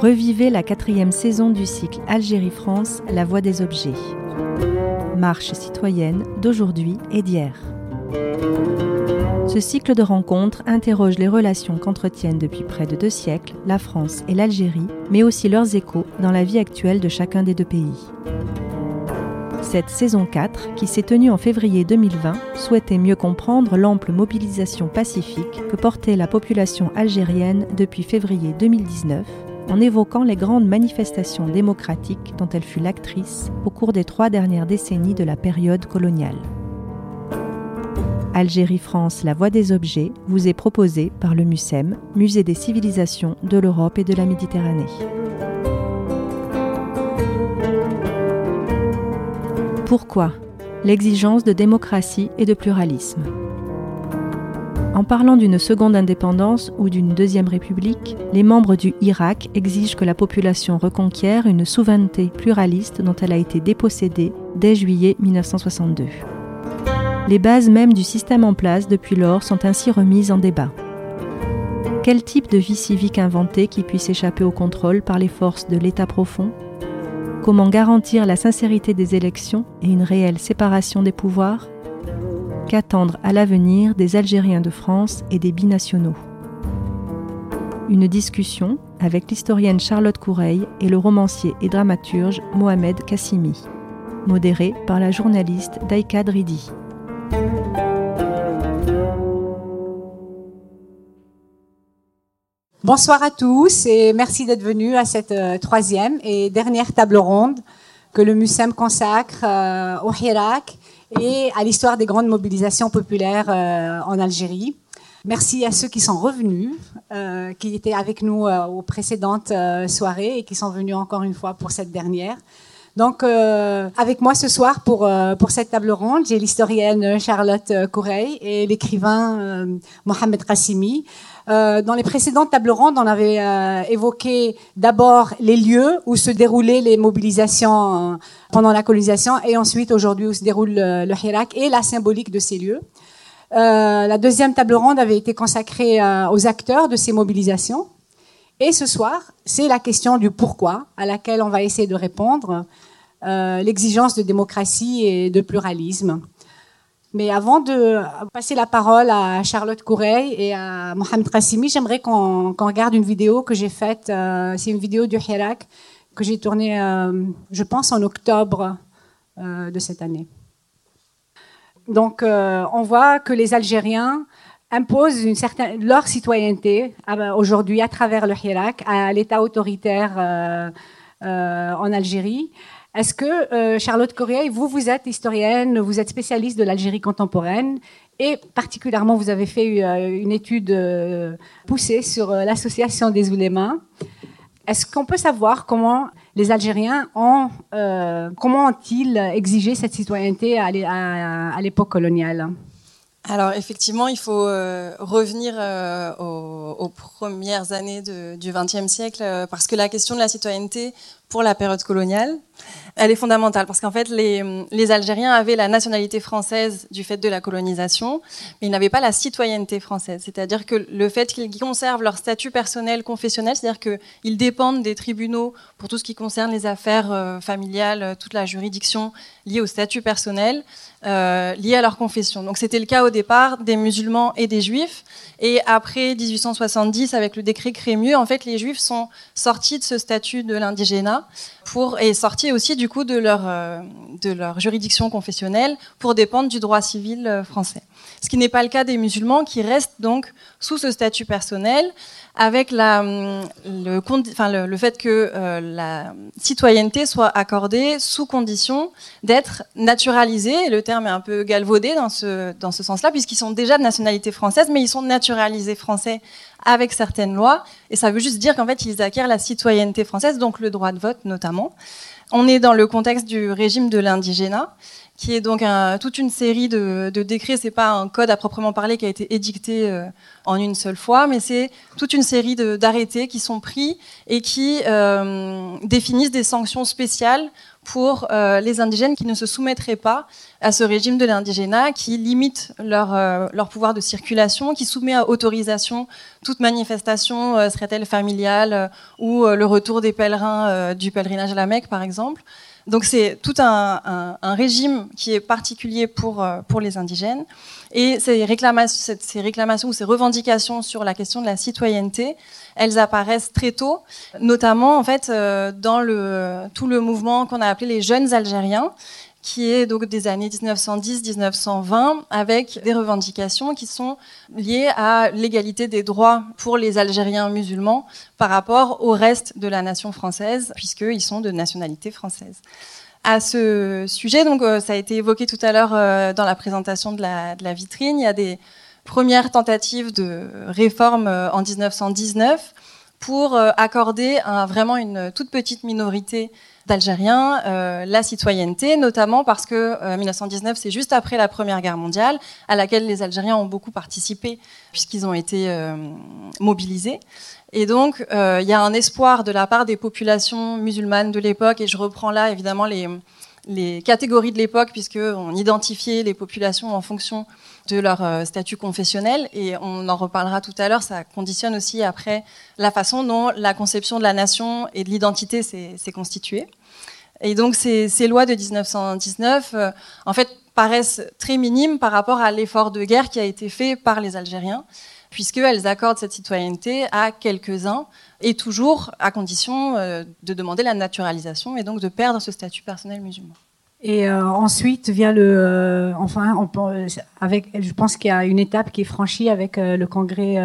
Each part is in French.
Revivez la quatrième saison du cycle Algérie-France, La Voix des objets. Marche citoyenne d'aujourd'hui et d'hier. Ce cycle de rencontres interroge les relations qu'entretiennent depuis près de deux siècles la France et l'Algérie, mais aussi leurs échos dans la vie actuelle de chacun des deux pays. Cette saison 4, qui s'est tenue en février 2020, souhaitait mieux comprendre l'ample mobilisation pacifique que portait la population algérienne depuis février 2019 en évoquant les grandes manifestations démocratiques dont elle fut l'actrice au cours des trois dernières décennies de la période coloniale. Algérie-France, la voie des objets, vous est proposé par le MUSEM, Musée des civilisations de l'Europe et de la Méditerranée. Pourquoi? L'exigence de démocratie et de pluralisme. En parlant d'une seconde indépendance ou d'une deuxième république, les membres du Irak exigent que la population reconquiert une souveraineté pluraliste dont elle a été dépossédée dès juillet 1962. Les bases mêmes du système en place depuis lors sont ainsi remises en débat. Quel type de vie civique inventer qui puisse échapper au contrôle par les forces de l'État profond? Comment garantir la sincérité des élections et une réelle séparation des pouvoirs? Qu'attendre à l'avenir des Algériens de France et des binationaux. Une discussion avec l'historienne Charlotte Coureil et le romancier et dramaturge Mohamed Kassimi, modérée par la journaliste Daïka Dridi. Bonsoir à tous et merci d'être venus à cette euh, troisième et dernière table ronde que le MUSEM consacre euh, au Hirak et à l'histoire des grandes mobilisations populaires euh, en Algérie. Merci à ceux qui sont revenus, euh, qui étaient avec nous euh, aux précédentes soirées et qui sont venus encore une fois pour cette dernière. Donc, avec moi ce soir pour, pour cette table ronde, j'ai l'historienne Charlotte Coureil et l'écrivain Mohamed Qassimi. Euh, dans les précédentes tables rondes, on avait euh, évoqué d'abord les lieux où se déroulaient les mobilisations euh, pendant la colonisation et ensuite aujourd'hui où se déroule le, le Hirak et la symbolique de ces lieux. la deuxième table ronde avait été consacrée aux acteurs de ces mobilisations. Et ce soir, c'est la question du pourquoi à laquelle on va essayer de répondre, l'exigence de démocratie et de pluralisme. Mais avant de passer la parole à Charlotte Coureil et à Mohamed Qassimi, j'aimerais qu'on regarde une vidéo que j'ai faite. Euh, c'est une vidéo du Hirak que j'ai tournée, euh, je pense, en octobre euh, de cette année. Donc, on voit que les Algériens imposent une certaine, leur citoyenneté aujourd'hui à travers le Hirak à l'État autoritaire en Algérie. Est-ce que, euh, Charlotte Correa, vous, vous êtes historienne, vous êtes spécialiste de l'Algérie contemporaine, et particulièrement, vous avez fait euh, une étude euh, poussée sur l'association des oulémas. Est-ce qu'on peut savoir comment les Algériens ont, comment ont-ils exigé cette citoyenneté à l'époque coloniale? Alors effectivement, il faut revenir aux, premières années du XXe siècle parce que la question de la citoyenneté pour la période coloniale, elle est fondamentale parce qu'en fait, les, Algériens avaient la nationalité française du fait de la colonisation, mais ils n'avaient pas la citoyenneté française. C'est-à-dire que le fait qu'ils conservent leur statut personnel confessionnel, c'est-à-dire qu'ils dépendent des tribunaux pour tout ce qui concerne les affaires euh, familiales, euh, toute la juridiction liée au statut personnel, euh, liée à leur confession. Donc c'était le cas au départ des musulmans et des juifs. Et après 1870, avec le décret Crémieux, en fait, les juifs sont sortis de ce statut de l'indigénat ça. Et sortis aussi du coup de leur, euh, de leur juridiction confessionnelle pour dépendre du droit civil euh, français. Ce qui n'est pas le cas des musulmans qui restent donc sous ce statut personnel avec la, le, enfin, le, fait que euh, la citoyenneté soit accordée sous condition d'être naturalisée. Le terme est un peu galvaudé dans ce, dans ce sens-là, puisqu'ils sont déjà de nationalité française, mais ils sont naturalisés français avec certaines lois. Et ça veut juste dire qu'en fait, ils acquièrent la citoyenneté française, donc le droit de vote notamment. On est dans le contexte du régime de l'indigénat qui est donc toute une série de, de décrets. C'est pas un code à proprement parler qui a été édicté euh, en une seule fois, mais c'est toute une série d'arrêtés qui sont pris et qui euh, définissent des sanctions spéciales pour euh, les indigènes qui ne se soumettraient pas à ce régime de l'indigénat, qui limite leur, euh, leur pouvoir de circulation, qui soumet à autorisation toute manifestation, euh, serait-elle familiale, ou le retour des pèlerins du pèlerinage à la Mecque, par exemple. Donc c'est tout un, un, un, régime qui est particulier pour, pour les indigènes. Et ces réclamations, ces ou ces revendications sur la question de la citoyenneté, elles apparaissent très tôt, notamment en fait euh, dans tout le mouvement qu'on a appelé les jeunes Algériens, qui est donc des années 1910-1920, avec des revendications qui sont liées à l'égalité des droits pour les Algériens musulmans par rapport au reste de la nation française, puisqu'ils sont de nationalité française à ce sujet. Euh, ça a été évoqué tout à l'heure euh, dans la présentation de la, vitrine. Il y a des premières tentatives de réforme euh, en 1919 pour accorder vraiment une toute petite minorité d'Algériens la citoyenneté, notamment parce que 1919, c'est juste après la Première Guerre mondiale, à laquelle les Algériens ont beaucoup participé puisqu'ils ont été mobilisés. Et donc, euh, il y a un espoir de la part des populations musulmanes de l'époque, et je reprends là évidemment les catégories de l'époque, puisqu'on identifiait les populations en fonction de leur euh, statut confessionnel, et on en reparlera tout à l'heure, ça conditionne aussi après la façon dont la conception de la nation et de l'identité s'est constituée. Et donc ces, lois de 1919, euh, en fait, paraissent très minimes par rapport à l'effort de guerre qui a été fait par les Algériens puisqu'elles accordent cette citoyenneté à quelques-uns, et toujours à condition euh, de demander la naturalisation et donc de perdre ce statut personnel musulman. Et euh, ensuite vient le, euh, enfin, avec, je pense qu'il y a une étape qui est franchie avec le congrès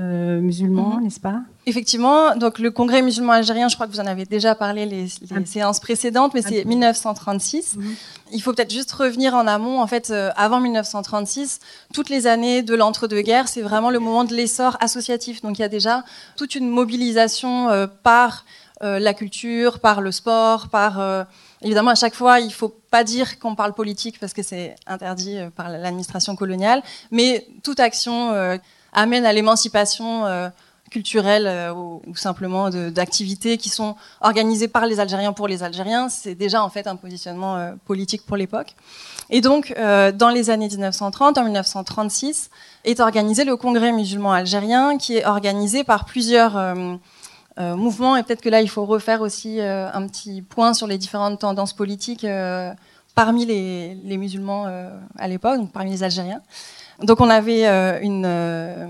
euh, musulmans, mhm. n'est-ce pas? Effectivement, donc le Congrès musulman algérien, je crois que vous en avez déjà parlé les, les séances précédentes, mais c'est 1936. Mhm. Il faut peut-être juste revenir en amont. En fait, euh, avant 1936, toutes les années de l'entre-deux-guerres, c'est vraiment le moment de l'essor associatif. Donc il y a déjà toute une mobilisation euh, par la culture, par le sport, par Évidemment, à chaque fois, il ne faut pas dire qu'on parle politique parce que c'est interdit par l'administration coloniale, mais toute action amène à l'émancipation euh, culturelle euh, ou, simplement d'activités qui sont organisées par les Algériens pour les Algériens. C'est déjà en fait un positionnement euh, politique pour l'époque. Et donc, dans les années 1930, en 1936, est organisé le Congrès musulman algérien, qui est organisé par plusieurs mouvements. Et peut-être que là, il faut refaire aussi un petit point sur les différentes tendances politiques parmi les, musulmans à l'époque, donc parmi les Algériens. Donc on avait euh, euh,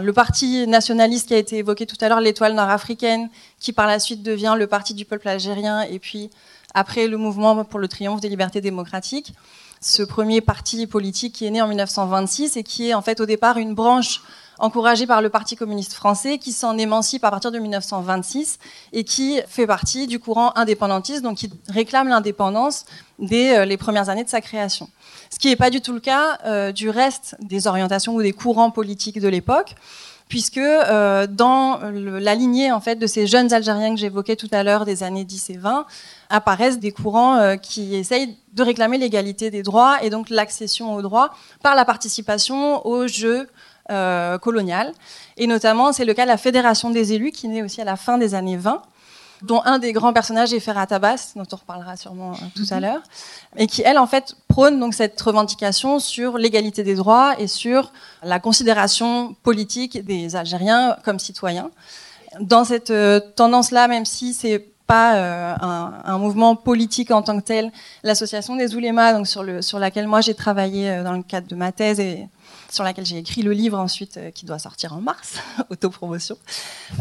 le parti nationaliste qui a été évoqué tout à l'heure, l'étoile nord-africaine, qui par la suite devient le parti du peuple algérien, et puis après le mouvement pour le triomphe des libertés démocratiques. Ce premier parti politique qui est né en 1926 et qui est en fait au départ une branche encouragée par le Parti communiste français qui s'en émancipe à partir de 1926 et qui fait partie du courant indépendantiste, donc qui réclame l'indépendance dès euh, les premières années de sa création. Ce qui n'est pas du tout le cas euh, du reste des orientations ou des courants politiques de l'époque, puisque euh, dans la lignée en fait de ces jeunes Algériens que j'évoquais tout à l'heure des années 10 et 20 apparaissent des courants qui essayent de réclamer l'égalité des droits et donc l'accession aux droits par la participation au jeu colonial. Et notamment, c'est le cas de la Fédération des élus qui naît aussi à la fin des années 20 dont un des grands personnages est Ferhat Abbas, dont on reparlera sûrement euh, tout à mhm. l'heure, et qui, elle, en fait, prône donc cette revendication sur l'égalité des droits et sur la considération politique des Algériens comme citoyens. Dans cette euh, tendance-là, même si c'est pas euh, un, mouvement politique en tant que tel, l'association des oulémas, donc sur, le, sur laquelle moi j'ai travaillé dans le cadre de ma thèse et sur laquelle j'ai écrit le livre ensuite euh, qui doit sortir en mars, autopromotion,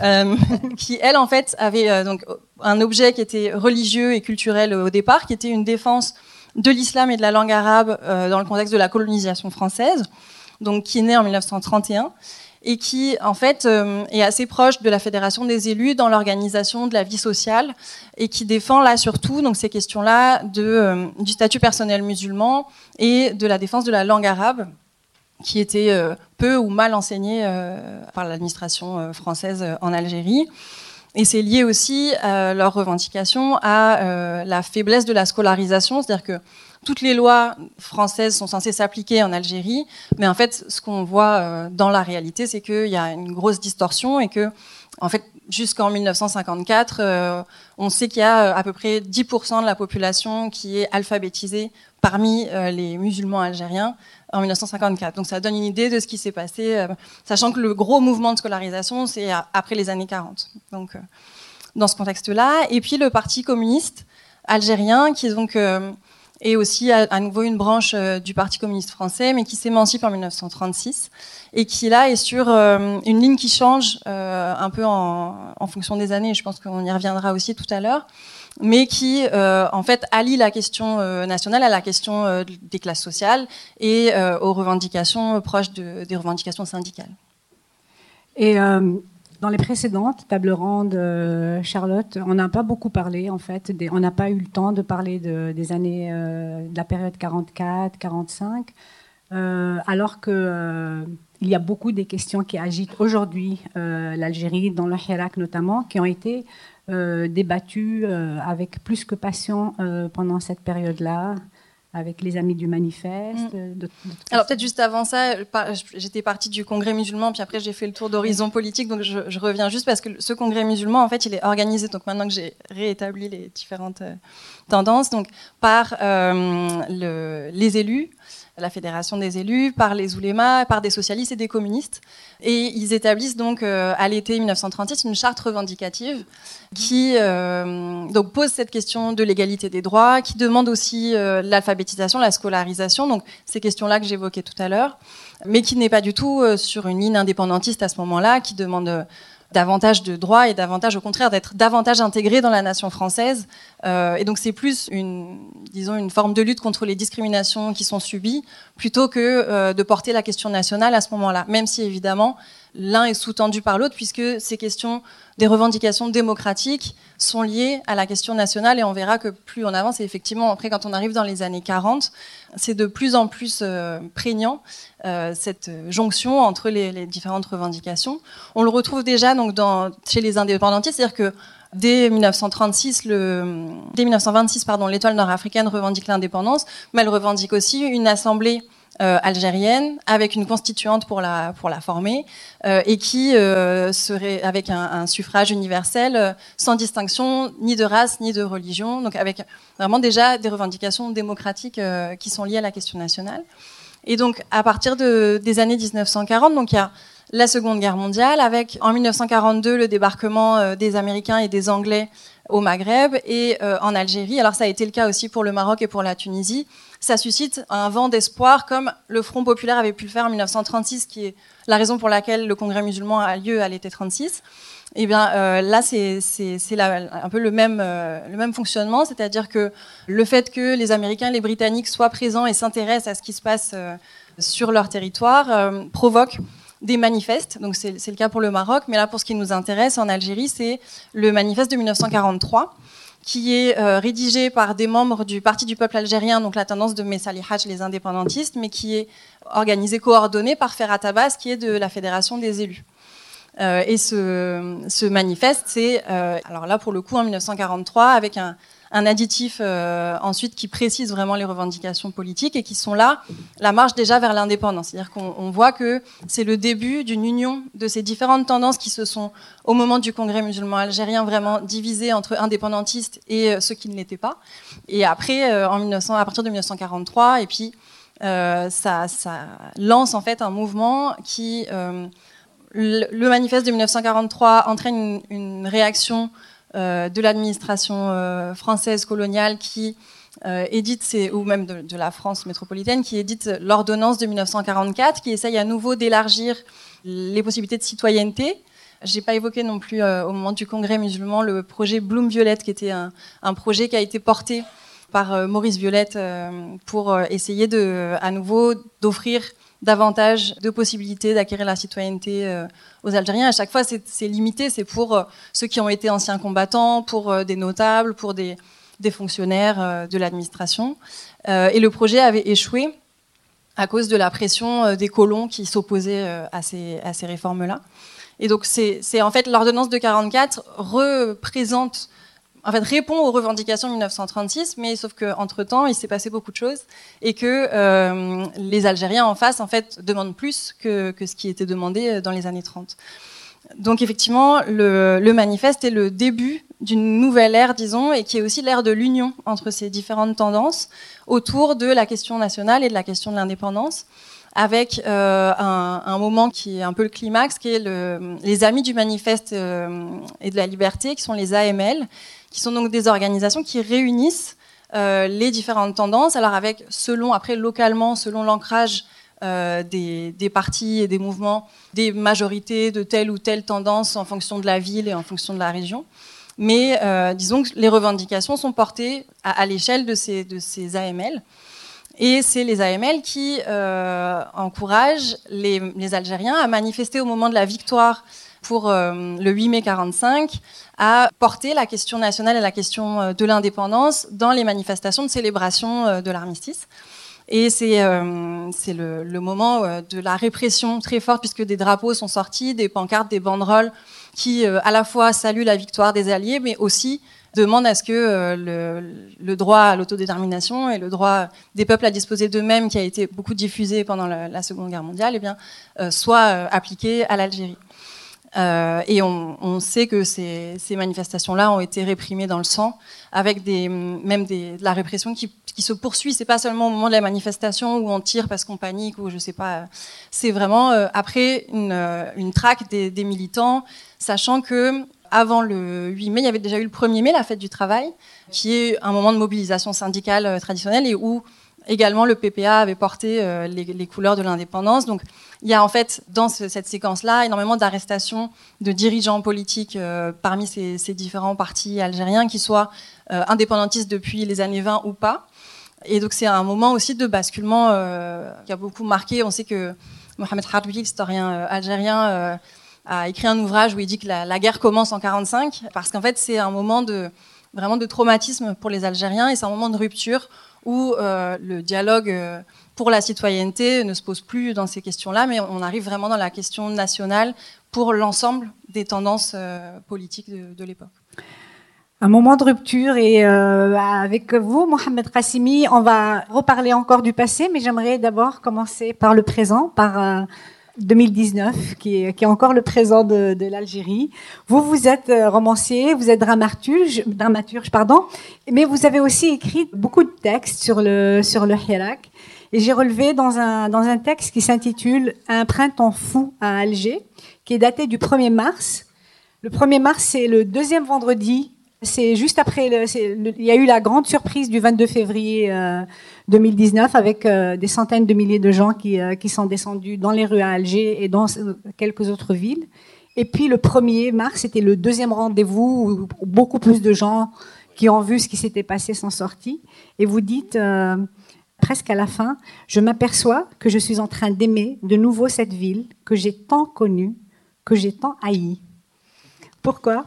euh, qui elle en fait avait euh, donc un objet qui était religieux et culturel au départ, qui était une défense de l'islam et de la langue arabe dans le contexte de la colonisation française, donc qui est né en 1931 et qui en fait est assez proche de la fédération des élus dans l'organisation de la vie sociale et qui défend là surtout donc ces questions-là de du statut personnel musulman et de la défense de la langue arabe qui était euh, peu ou mal enseigné euh, par l'administration euh, française en Algérie. Et c'est lié aussi à leur revendication à la faiblesse de la scolarisation, c'est-à-dire que toutes les lois françaises sont censées s'appliquer en Algérie, mais en fait, ce qu'on voit dans la réalité, c'est qu'il y a une grosse distorsion et que, en fait, jusqu'en 1954, on sait qu'il y a à peu près 10% de la population qui est alphabétisée parmi les musulmans algériens en 1954. Donc ça donne une idée de ce qui s'est passé, euh, sachant que le gros mouvement de scolarisation, c'est après les années 40. Donc euh, dans ce contexte-là. Et puis le Parti communiste algérien, qui donc euh, est aussi à, nouveau une branche du Parti communiste français, mais qui s'émancipe en 1936 et qui là est sur une ligne qui change un peu en, fonction des années. Je pense qu'on y reviendra aussi tout à l'heure mais qui euh, en fait allie la question euh, nationale à la question euh, des classes sociales et aux revendications proches des revendications syndicales. Et dans les précédentes tables rondes, Charlotte, on n'a pas beaucoup parlé en fait, on n'a pas eu le temps de parler des années de la période 44-45, alors que il y a beaucoup des questions qui agitent aujourd'hui l'Algérie, dans le Hirak notamment, qui ont été euh, débattu euh, avec plus que passion euh, pendant cette période-là avec les amis du manifeste. Mm. Alors peut-être juste avant ça, j'étais partie du congrès musulman, puis après j'ai fait le tour d'horizon politique, donc je, reviens juste parce que ce congrès musulman, en fait, il est organisé, donc maintenant que j'ai réétabli les différentes tendances, donc par le, les élus, la fédération des élus, par les oulémas, par des socialistes et des communistes. Et ils établissent donc euh, à l'été 1936 une charte revendicative qui euh, donc pose cette question de l'égalité des droits, qui demande aussi euh, l'alphabétisation, la scolarisation, donc ces questions-là que j'évoquais tout à l'heure, mais qui n'est pas du tout sur une ligne indépendantiste à ce moment-là, qui demande davantage de droits et davantage, au contraire, d'être davantage intégré dans la nation française. Euh, et donc c'est plus une, disons, une forme de lutte contre les discriminations qui sont subies, plutôt que euh, de porter la question nationale à ce moment-là. Même si évidemment l'un est sous-tendu par l'autre, puisque ces questions des revendications démocratiques sont liées à la question nationale, et on verra que plus on avance, et effectivement, après, quand on arrive dans les années 40, c'est de plus en plus euh, prégnant, euh, cette jonction entre les, différentes revendications. On le retrouve déjà chez les indépendantistes, c'est-à-dire que dès 1936, le, dès 1926, pardon, l'étoile nord-africaine revendique l'indépendance, mais elle revendique aussi une assemblée euh, algérienne avec une constituante pour la, pour la former euh, et qui euh, serait avec un, suffrage universel sans distinction ni de race ni de religion, donc avec vraiment déjà des revendications démocratiques qui sont liées à la question nationale. Et donc à partir de, des années 1940, donc il y a la Seconde Guerre mondiale avec en 1942 le débarquement des Américains et des Anglais au Maghreb et en Algérie. Alors ça a été le cas aussi pour le Maroc et pour la Tunisie ça suscite un vent d'espoir, comme le Front populaire avait pu le faire en 1936, qui est la raison pour laquelle le Congrès musulman a lieu à l'été 36. Et eh bien euh, là, c'est un peu le même, euh, le même fonctionnement, c'est-à-dire que le fait que les Américains les Britanniques soient présents et s'intéressent à ce qui se passe euh, sur leur territoire provoque des manifestes. Donc c'est le cas pour le Maroc, mais là, pour ce qui nous intéresse en Algérie, c'est le manifeste de 1943 qui est euh, rédigé par des membres du Parti du peuple algérien, donc la tendance de Messali Haj, les indépendantistes, mais qui est organisé, coordonné par Ferhat Abbas, qui est de la Fédération des élus. Euh, et ce, ce manifeste, c'est, euh, alors là pour le coup en 1943, avec un, un additif euh, ensuite qui précise vraiment les revendications politiques et qui sont là, la marche déjà vers l'indépendance. C'est-à-dire qu'on voit que c'est le début d'une union de ces différentes tendances qui se sont, au moment du Congrès musulman algérien, vraiment divisées entre indépendantistes et euh, ceux qui ne l'étaient pas. Et après, euh, en 1900, à partir de 1943, et puis ça, lance en fait un mouvement qui le, manifeste de 1943 entraîne une, réaction de l'administration euh, française coloniale qui euh, édite, ou même de, la France métropolitaine, qui édite l'ordonnance de 1944, qui essaye à nouveau d'élargir les possibilités de citoyenneté. J'ai pas évoqué non plus au moment du congrès musulman le projet Bloom Violette, qui était un, un projet qui a été porté par Maurice Violette pour essayer de, à nouveau d'offrir davantage de possibilités d'acquérir la citoyenneté euh, aux Algériens. À chaque fois, c'est limité. C'est pour euh, ceux qui ont été anciens combattants, pour euh, des notables, pour des, fonctionnaires de l'administration. et le projet avait échoué à cause de la pression des colons qui s'opposaient à ces, à ces réformes-là. Et donc, c'est en fait l'ordonnance de 44 représente en fait, répond aux revendications de 1936, mais sauf qu'entre temps, il s'est passé beaucoup de choses et que euh, les Algériens en face, en fait, demandent plus que, ce qui était demandé dans les années 30. Donc effectivement, le, manifeste est le début d'une nouvelle ère, disons, et qui est aussi l'ère de l'union entre ces différentes tendances autour de la question nationale et de la question de l'indépendance avec euh, un, moment qui est un peu le climax, qui est le, les Amis du Manifeste euh, et de la Liberté, qui sont les AML, qui sont donc des organisations qui réunissent euh, les différentes tendances, alors avec, selon, après, localement, selon l'ancrage euh, des, des, partis et des mouvements, des majorités de telle ou telle tendance en fonction de la ville et en fonction de la région. Mais euh, disons que les revendications sont portées à, l'échelle de ces, de ces AML. Et c'est les AML qui encouragent les, Algériens à manifester au moment de la victoire pour le 8 mai 45, à porter la question nationale et la question euh, de l'indépendance dans les manifestations de célébration euh, de l'armistice. Et c'est euh, le, moment de la répression très forte, puisque des drapeaux sont sortis, des pancartes, des banderoles qui à la fois saluent la victoire des Alliés, mais aussi demande à ce que le, droit à l'autodétermination et le droit des peuples à disposer d'eux-mêmes, qui a été beaucoup diffusé pendant la, Seconde Guerre mondiale, eh bien, soit appliqué à l'Algérie. Euh, et on, on, sait que ces, ces manifestations-là ont été réprimées dans le sang, avec des, même des, de la répression qui, qui se poursuit. C'est pas seulement au moment de la manifestation où on tire parce qu'on panique ou je sais pas. C'est vraiment euh, après une, une traque des, des militants, sachant que avant le 8 mai, il y avait déjà eu le 1er mai, la fête du travail, qui est un moment de mobilisation syndicale euh, traditionnelle et où également le PPA avait porté euh, les, couleurs de l'indépendance. Donc il y a en fait dans ce, cette séquence-là énormément d'arrestations de dirigeants politiques euh, parmi ces, différents partis algériens, qui soient euh, indépendantistes depuis les années 20 ou pas. Et donc c'est un moment aussi de basculement qui a beaucoup marqué. On sait que Mohamed Harbi, historien algérien, a écrit un ouvrage où il dit que la, la guerre commence en 45 parce qu'en fait c'est un moment de vraiment de traumatisme pour les Algériens et c'est un moment de rupture où euh, le dialogue euh, pour la citoyenneté ne se pose plus dans ces questions-là, mais on arrive vraiment dans la question nationale pour l'ensemble des tendances euh, politiques de, l'époque. Un moment de rupture et avec vous, Mohamed Qassimi, on va reparler encore du passé, mais j'aimerais d'abord commencer par le présent, par 2019, qui est, qui est encore le présent de, l'Algérie. Vous, vous êtes euh, romancier, vous êtes dramaturge, dramaturge pardon, mais vous avez aussi écrit beaucoup de textes sur le, sur le Hirak. Et j'ai relevé dans un, dans un texte qui s'intitule Un printemps fou à Alger, qui est daté du 1er mars. Le 1er mars, c'est le deuxième vendredi c'est juste après, il y a eu la grande surprise du 22 février euh, 2019 avec euh, des centaines de milliers de gens qui, euh, qui sont descendus dans les rues à Alger et dans euh, quelques autres villes. Et puis le 1er mars, c'était le deuxième rendez-vous où beaucoup plus de gens qui ont vu ce qui s'était passé sont sortis. Et vous dites presque à la fin, je m'aperçois que je suis en train d'aimer de nouveau cette ville que j'ai tant connue, que j'ai tant haïe. Pourquoi?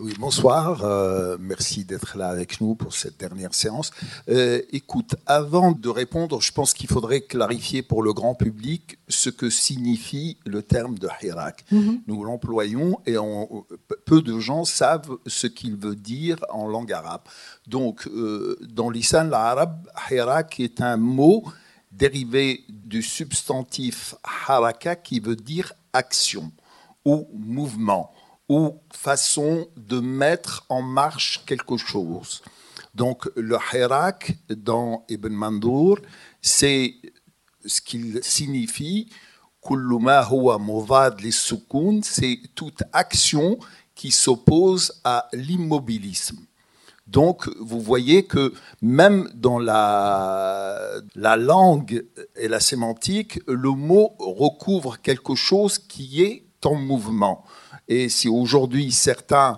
Oui, bonsoir. Euh, merci d'être là avec nous pour cette dernière séance. Euh, écoute, avant de répondre, je pense qu'il faudrait clarifier pour le grand public ce que signifie le terme de Hirak. Mm -hmm. Nous l'employons et on, peu de gens savent ce qu'il veut dire en langue arabe. Donc, euh, dans l'islam arabe, Hirak est un mot dérivé du substantif haraka qui veut dire action ou mouvement ou façon de mettre en marche quelque chose. Donc le hirak dans Ibn Mandour, c'est ce qu'il signifie c'est toute action qui s'oppose à l'immobilisme. Donc, vous voyez que même dans la, la, langue et la sémantique, le mot recouvre quelque chose qui est en mouvement. Et si aujourd'hui certains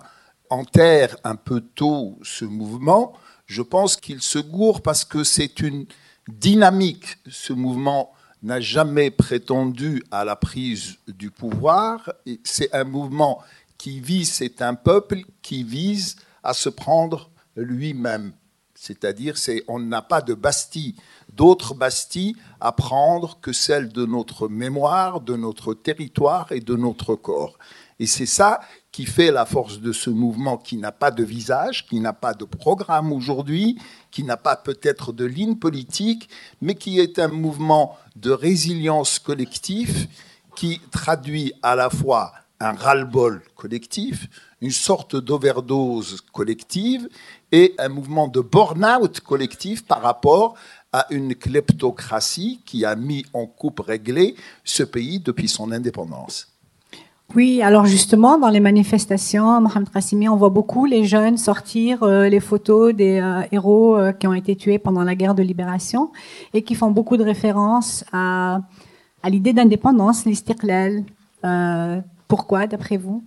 enterrent un peu tôt ce mouvement, je pense qu'il se gourre parce que c'est une dynamique. Ce mouvement n'a jamais prétendu à la prise du pouvoir. C'est un mouvement qui vise, c'est un peuple qui vise à se prendre lui-même. C'est-à-dire, c'est, on n'a pas de Bastille, d'autres Bastilles à prendre que celle de notre mémoire, de notre territoire et de notre corps. Et c'est ça qui fait la force de ce mouvement qui n'a pas de visage, qui n'a pas de programme aujourd'hui, qui n'a pas peut-être de ligne politique, mais qui est un mouvement de résilience collective qui traduit à la fois un ras-le-bol collectif, une sorte d'overdose collective et un mouvement de burn-out collectif par rapport à une kleptocratie qui a mis en coupe réglée ce pays depuis son indépendance. Oui, alors justement, dans les manifestations, Mohamed Qassimi, on voit beaucoup les jeunes sortir euh, les photos des euh, héros euh, qui ont été tués pendant la guerre de libération et qui font beaucoup de références à, l'idée d'indépendance, l'istiqlal. pourquoi, d'après vous?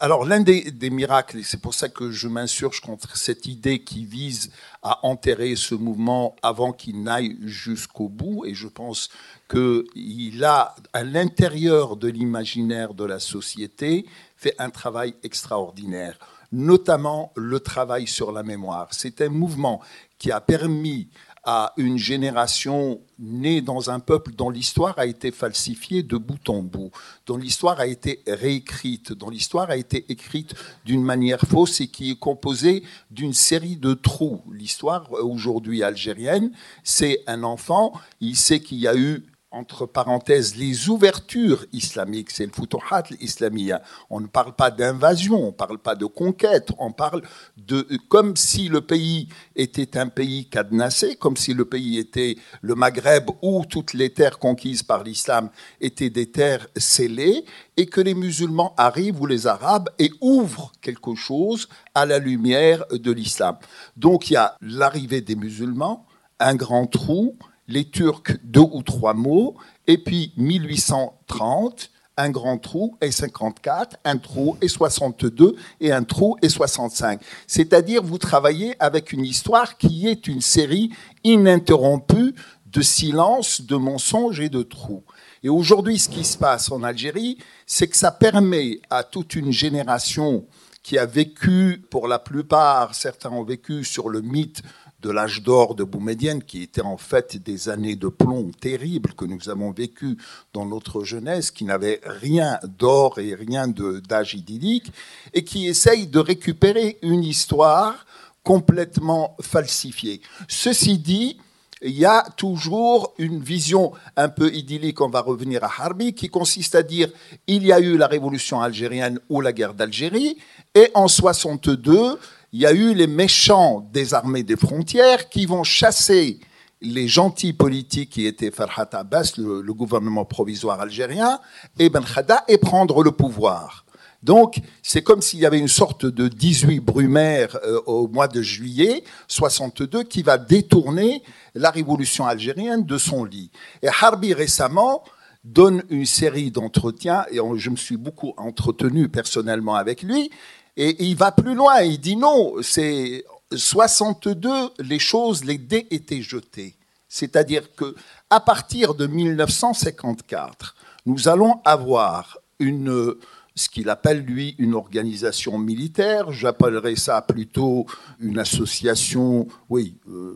Alors l'un des, des, miracles, et c'est pour ça que je m'insurge contre cette idée qui vise à enterrer ce mouvement avant qu'il n'aille jusqu'au bout, et je pense qu'il a, à l'intérieur de l'imaginaire de la société, fait un travail extraordinaire, notamment le travail sur la mémoire. C'est un mouvement qui a permis à une génération née dans un peuple dont l'histoire a été falsifiée de bout en bout, dont l'histoire a été réécrite, dont l'histoire a été écrite d'une manière fausse et qui est composée d'une série de trous. L'histoire aujourd'hui algérienne, c'est un enfant, il sait qu'il y a eu entre parenthèses, les ouvertures islamiques, c'est le futuhat islamia. On ne parle pas d'invasion, on ne parle pas de conquête, on parle de comme si le pays était un pays cadenassé, comme si le pays était le Maghreb où toutes les terres conquises par l'islam étaient des terres scellées et que les musulmans arrivent ou les arabes et ouvrent quelque chose à la lumière de l'islam. Donc il y a l'arrivée des musulmans, un grand trou, les Turcs deux ou trois mots, et puis 1830, un grand trou et 54, un trou et 62 et un trou et 65. C'est-à-dire vous travaillez avec une histoire qui est une série ininterrompue de silence, de mensonges et de trous. Et aujourd'hui, ce qui se passe en Algérie, c'est que ça permet à toute une génération qui a vécu, pour la plupart, certains ont vécu sur le mythe de l'âge d'or de Boumedienne, qui était en fait des années de plomb terribles que nous avons vécues dans notre jeunesse, qui n'avait rien d'or et rien d'âge idyllique, et qui essaye de récupérer une histoire complètement falsifiée. Ceci dit, il y a toujours une vision un peu idyllique, on va revenir à Harbi, qui consiste à dire il y a eu la révolution algérienne ou la guerre d'Algérie, et en 62, il y a eu les méchants des armées des frontières qui vont chasser les gentils politiques qui étaient Farhat Abbas, le, gouvernement provisoire algérien, et Ben Khada, et prendre le pouvoir. Donc, c'est comme s'il y avait une sorte de 18 brumaire euh, au mois de juillet 62 qui va détourner la révolution algérienne de son lit. Et Harbi récemment donne une série d'entretiens, et je me suis beaucoup entretenu personnellement avec lui, et il va plus loin, il dit non, c'est 62, les choses, les dés étaient jetés. C'est-à-dire que à partir de 1954, nous allons avoir une ce qu'il appelle lui une organisation militaire. J'appellerais ça plutôt une association, oui, euh,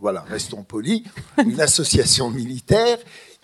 voilà, restons polis, une association militaire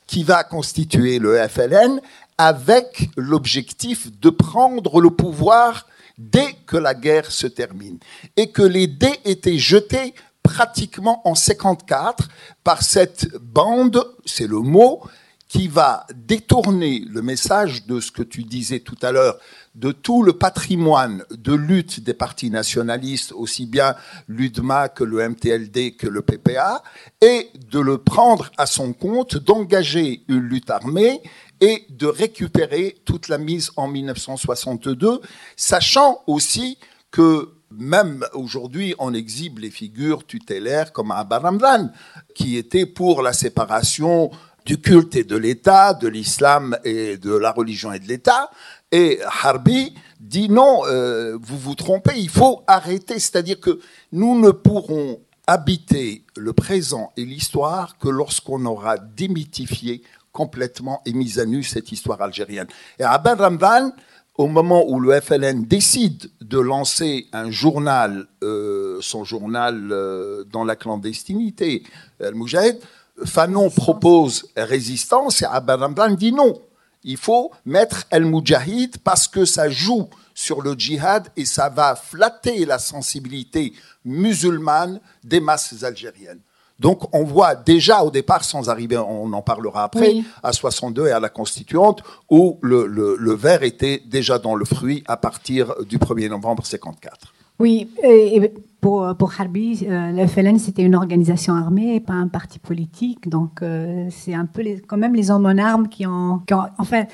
qui va constituer le FLN avec l'objectif de prendre le pouvoir dès que la guerre se termine. Et que les dés étaient jetés pratiquement en 54 par cette bande, c'est le mot, qui va détourner le message de ce que tu disais tout à l'heure, de tout le patrimoine de lutte des partis nationalistes, aussi bien l'UDMA que le MTLD que le PPA, et de le prendre à son compte, d'engager une lutte armée et de récupérer toute la mise en 1962, sachant aussi que même aujourd'hui, on exhibe les figures tutélaires comme Abba Ramdan, qui était pour la séparation du culte et de l'État, de l'islam et de la religion et de l'État. Et Harbi dit non, euh, vous vous trompez, il faut arrêter. C'est-à-dire que nous ne pourrons habiter le présent et l'histoire que lorsqu'on aura démythifié complètement et à nu cette histoire algérienne. Et Abba Ramdan, au moment où le FLN décide de lancer un journal, euh, son journal euh, dans la clandestinité, El Moujahid, Fanon propose résistance et Abad dit non. Il faut mettre El Moujahid parce que ça joue sur le djihad et ça va flatter la sensibilité musulmane des masses algériennes. Donc on voit déjà au départ, sans arriver, on en parlera après, à 62 et à la constituante, où le, le, verre était déjà dans le fruit à partir du 1er novembre 54. Oui, et pour, pour Harbi, euh, le FLN, c'était une organisation armée, pas un parti politique. Donc, euh, c'est un peu les, quand même les hommes en armes qui ont, qui ont enfin,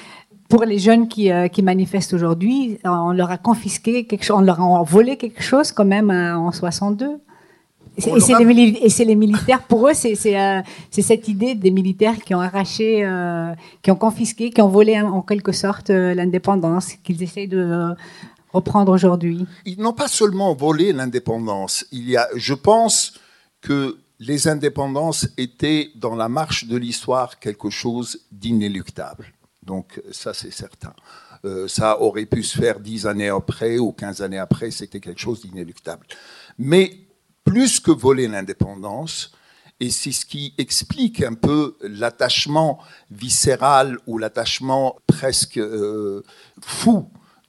pour les jeunes qui, euh, qui manifestent aujourd'hui, on leur a confisqué quelque chose, on leur a volé quelque chose quand même en 62. Et c'est les, les, militaires, pour eux, euh, c'est cette idée des militaires qui ont arraché, euh, qui ont confisqué, qui ont volé en quelque sorte euh, l'indépendance, qu'ils essayent de reprendre aujourd'hui. Ils n'ont pas seulement volé l'indépendance. Il y a, je pense que les indépendances étaient dans la marche de l'histoire quelque chose d'inéluctable. Donc ça, c'est certain. ça aurait pu se faire dix années après ou quinze années après, c'était quelque chose d'inéluctable. Mais plus que voler l'indépendance, et c'est ce qui explique un peu l'attachement viscéral ou l'attachement presque euh, fou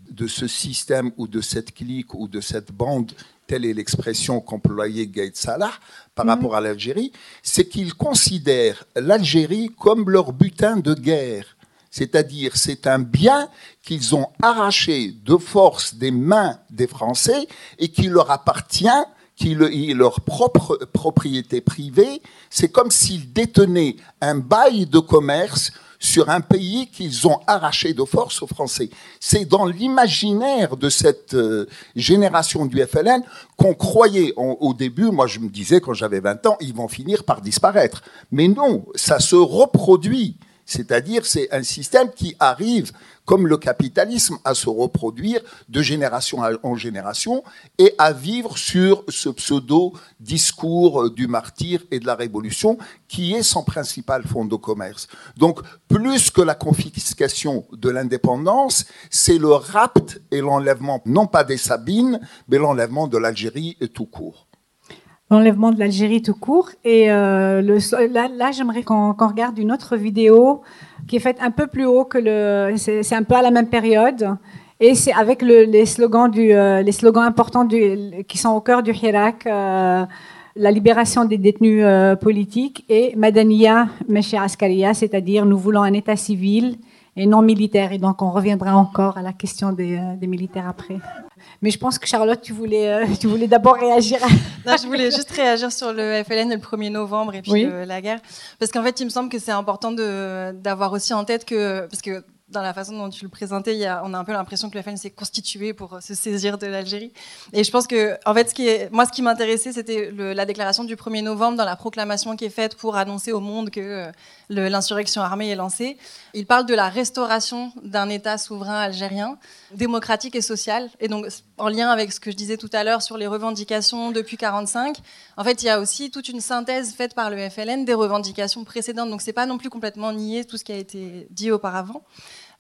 de ce système ou de cette clique ou de cette bande, telle est l'expression qu'employait Gaïd Salah par mhm. rapport à l'Algérie, c'est qu'ils considèrent l'Algérie comme leur butin de guerre. C'est-à-dire, c'est un bien qu'ils ont arraché de force des mains des Français et qui leur appartient qui est leur propre propriété privée, c'est comme s'ils détenaient un bail de commerce sur un pays qu'ils ont arraché de force aux Français. C'est dans l'imaginaire de cette euh, génération du FLN qu'on croyait au début, moi je me disais quand j'avais 20 ans, ils vont finir par disparaître. Mais non, ça se reproduit. C'est-à-dire, c'est un système qui arrive, comme le capitalisme, à se reproduire de génération en génération et à vivre sur ce pseudo-discours du martyr et de la révolution qui est son principal fond de commerce. Donc, plus que la confiscation de l'indépendance, c'est le rapt et l'enlèvement, non pas des Sabines, mais l'enlèvement de l'Algérie tout court l'enlèvement de l'Algérie tout court. Et euh, là, j'aimerais qu'on regarde une autre vidéo qui est faite un peu plus haut que le. C'est un peu à la même période. Et c'est avec le, les slogans du, euh, les slogans importants qui sont au cœur du Hirak, euh, la libération des détenus politiques et Madaniya Meshi Askaria, c'est-à-dire nous voulons un État civil et non militaire. Et donc on reviendra encore à la question des militaires après. Mais je pense que Charlotte, tu voulais, euh, tu voulais d'abord réagir. non, je voulais juste réagir sur le FLN le 1er novembre et puis la guerre. Parce qu'en fait, il me semble que c'est important d'avoir aussi en tête que, parce que dans la façon dont tu le présentais, on a un peu l'impression que le FN s'est constitué pour se saisir de l'Algérie. Et je pense que, en fait, ce qui moi, ce qui m'intéressait, c'était la déclaration du 1er novembre dans la proclamation qui est faite pour annoncer au monde que euh, l'insurrection armée est lancée. Il parle de la restauration d'un État souverain algérien, démocratique et social. Et donc, en lien avec ce que je disais tout à l'heure sur les revendications depuis 45, en fait, il y a aussi toute une synthèse faite par le FLN des revendications précédentes. Donc, c'est pas non plus complètement nié tout ce qui a été dit auparavant.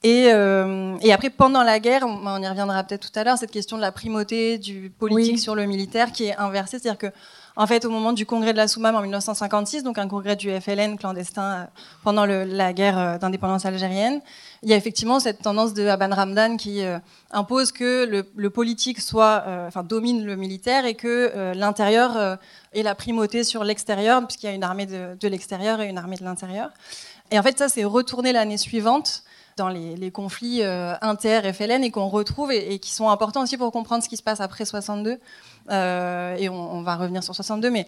Et, euh, et, après, pendant la guerre, on, y reviendra peut-être tout à l'heure, cette question de la primauté du politique sur le militaire qui est inversée. C'est-à-dire que, en fait, au moment du congrès de la Soumam en 1956, donc un congrès du FLN clandestin euh, pendant le, la guerre euh, d'indépendance algérienne, il y a effectivement cette tendance de Aban Ramdan qui impose que le, le politique soit, enfin, domine le militaire et que l'intérieur ait la primauté sur l'extérieur, puisqu'il y a une armée de, de l'extérieur et une armée de l'intérieur. Et en fait, ça s'est retourné l'année suivante dans les, conflits euh, inter-FLN et qu'on retrouve et, qui sont importants aussi pour comprendre ce qui se passe après 62. Euh, et on, va revenir sur 62, mais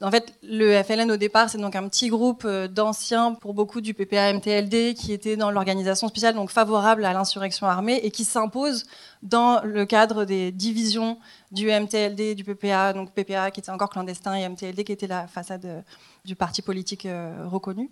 en fait, le FLN au départ, c'est donc un petit groupe euh, d'anciens, pour beaucoup du PPA-MTLD, qui était dans l'organisation spéciale, donc favorable à l'insurrection armée, et qui s'impose dans le cadre des divisions du MTLD, du PPA, donc PPA qui était encore clandestin et MTLD qui était la façade du parti politique reconnu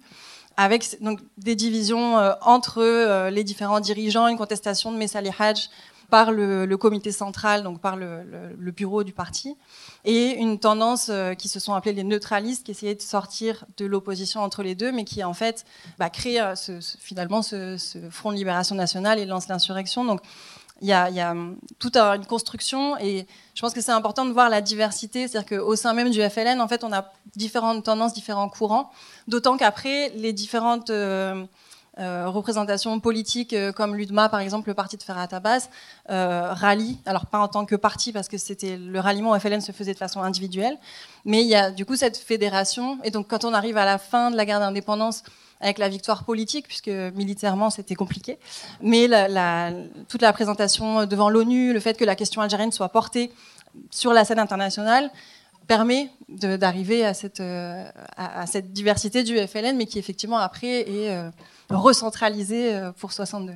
avec donc, des divisions euh, entre euh, les différents dirigeants, une contestation de Messali Hajj par le, comité central, donc par le, bureau du parti, et une tendance euh, qui se sont appelés les neutralistes, qui essayaient de sortir de l'opposition entre les deux, mais qui en fait bah, créent finalement ce, ce, front de libération nationale et lance l'insurrection. Donc il y a, hum, toute une construction et je pense que c'est important de voir la diversité, c'est-à-dire qu'au sein même du FLN, en fait, on a différentes tendances, différents courants, d'autant qu'après, les différentes euh, euh, représentations politiques euh, comme l'UDMA, par exemple, le parti de Ferhat Abbas, euh, rallient, alors pas en tant que parti, parce que c'était le ralliement au FLN se faisait de façon individuelle, mais il y a du coup cette fédération, et donc quand on arrive à la fin de la guerre d'indépendance, avec la victoire politique, puisque militairement c'était compliqué. Mais toute la présentation devant l'ONU, le fait que la question algérienne soit portée sur la scène internationale, permet d'arriver à cette, euh, à, cette diversité du FLN, mais qui effectivement après est euh, recentralisée euh, pour 62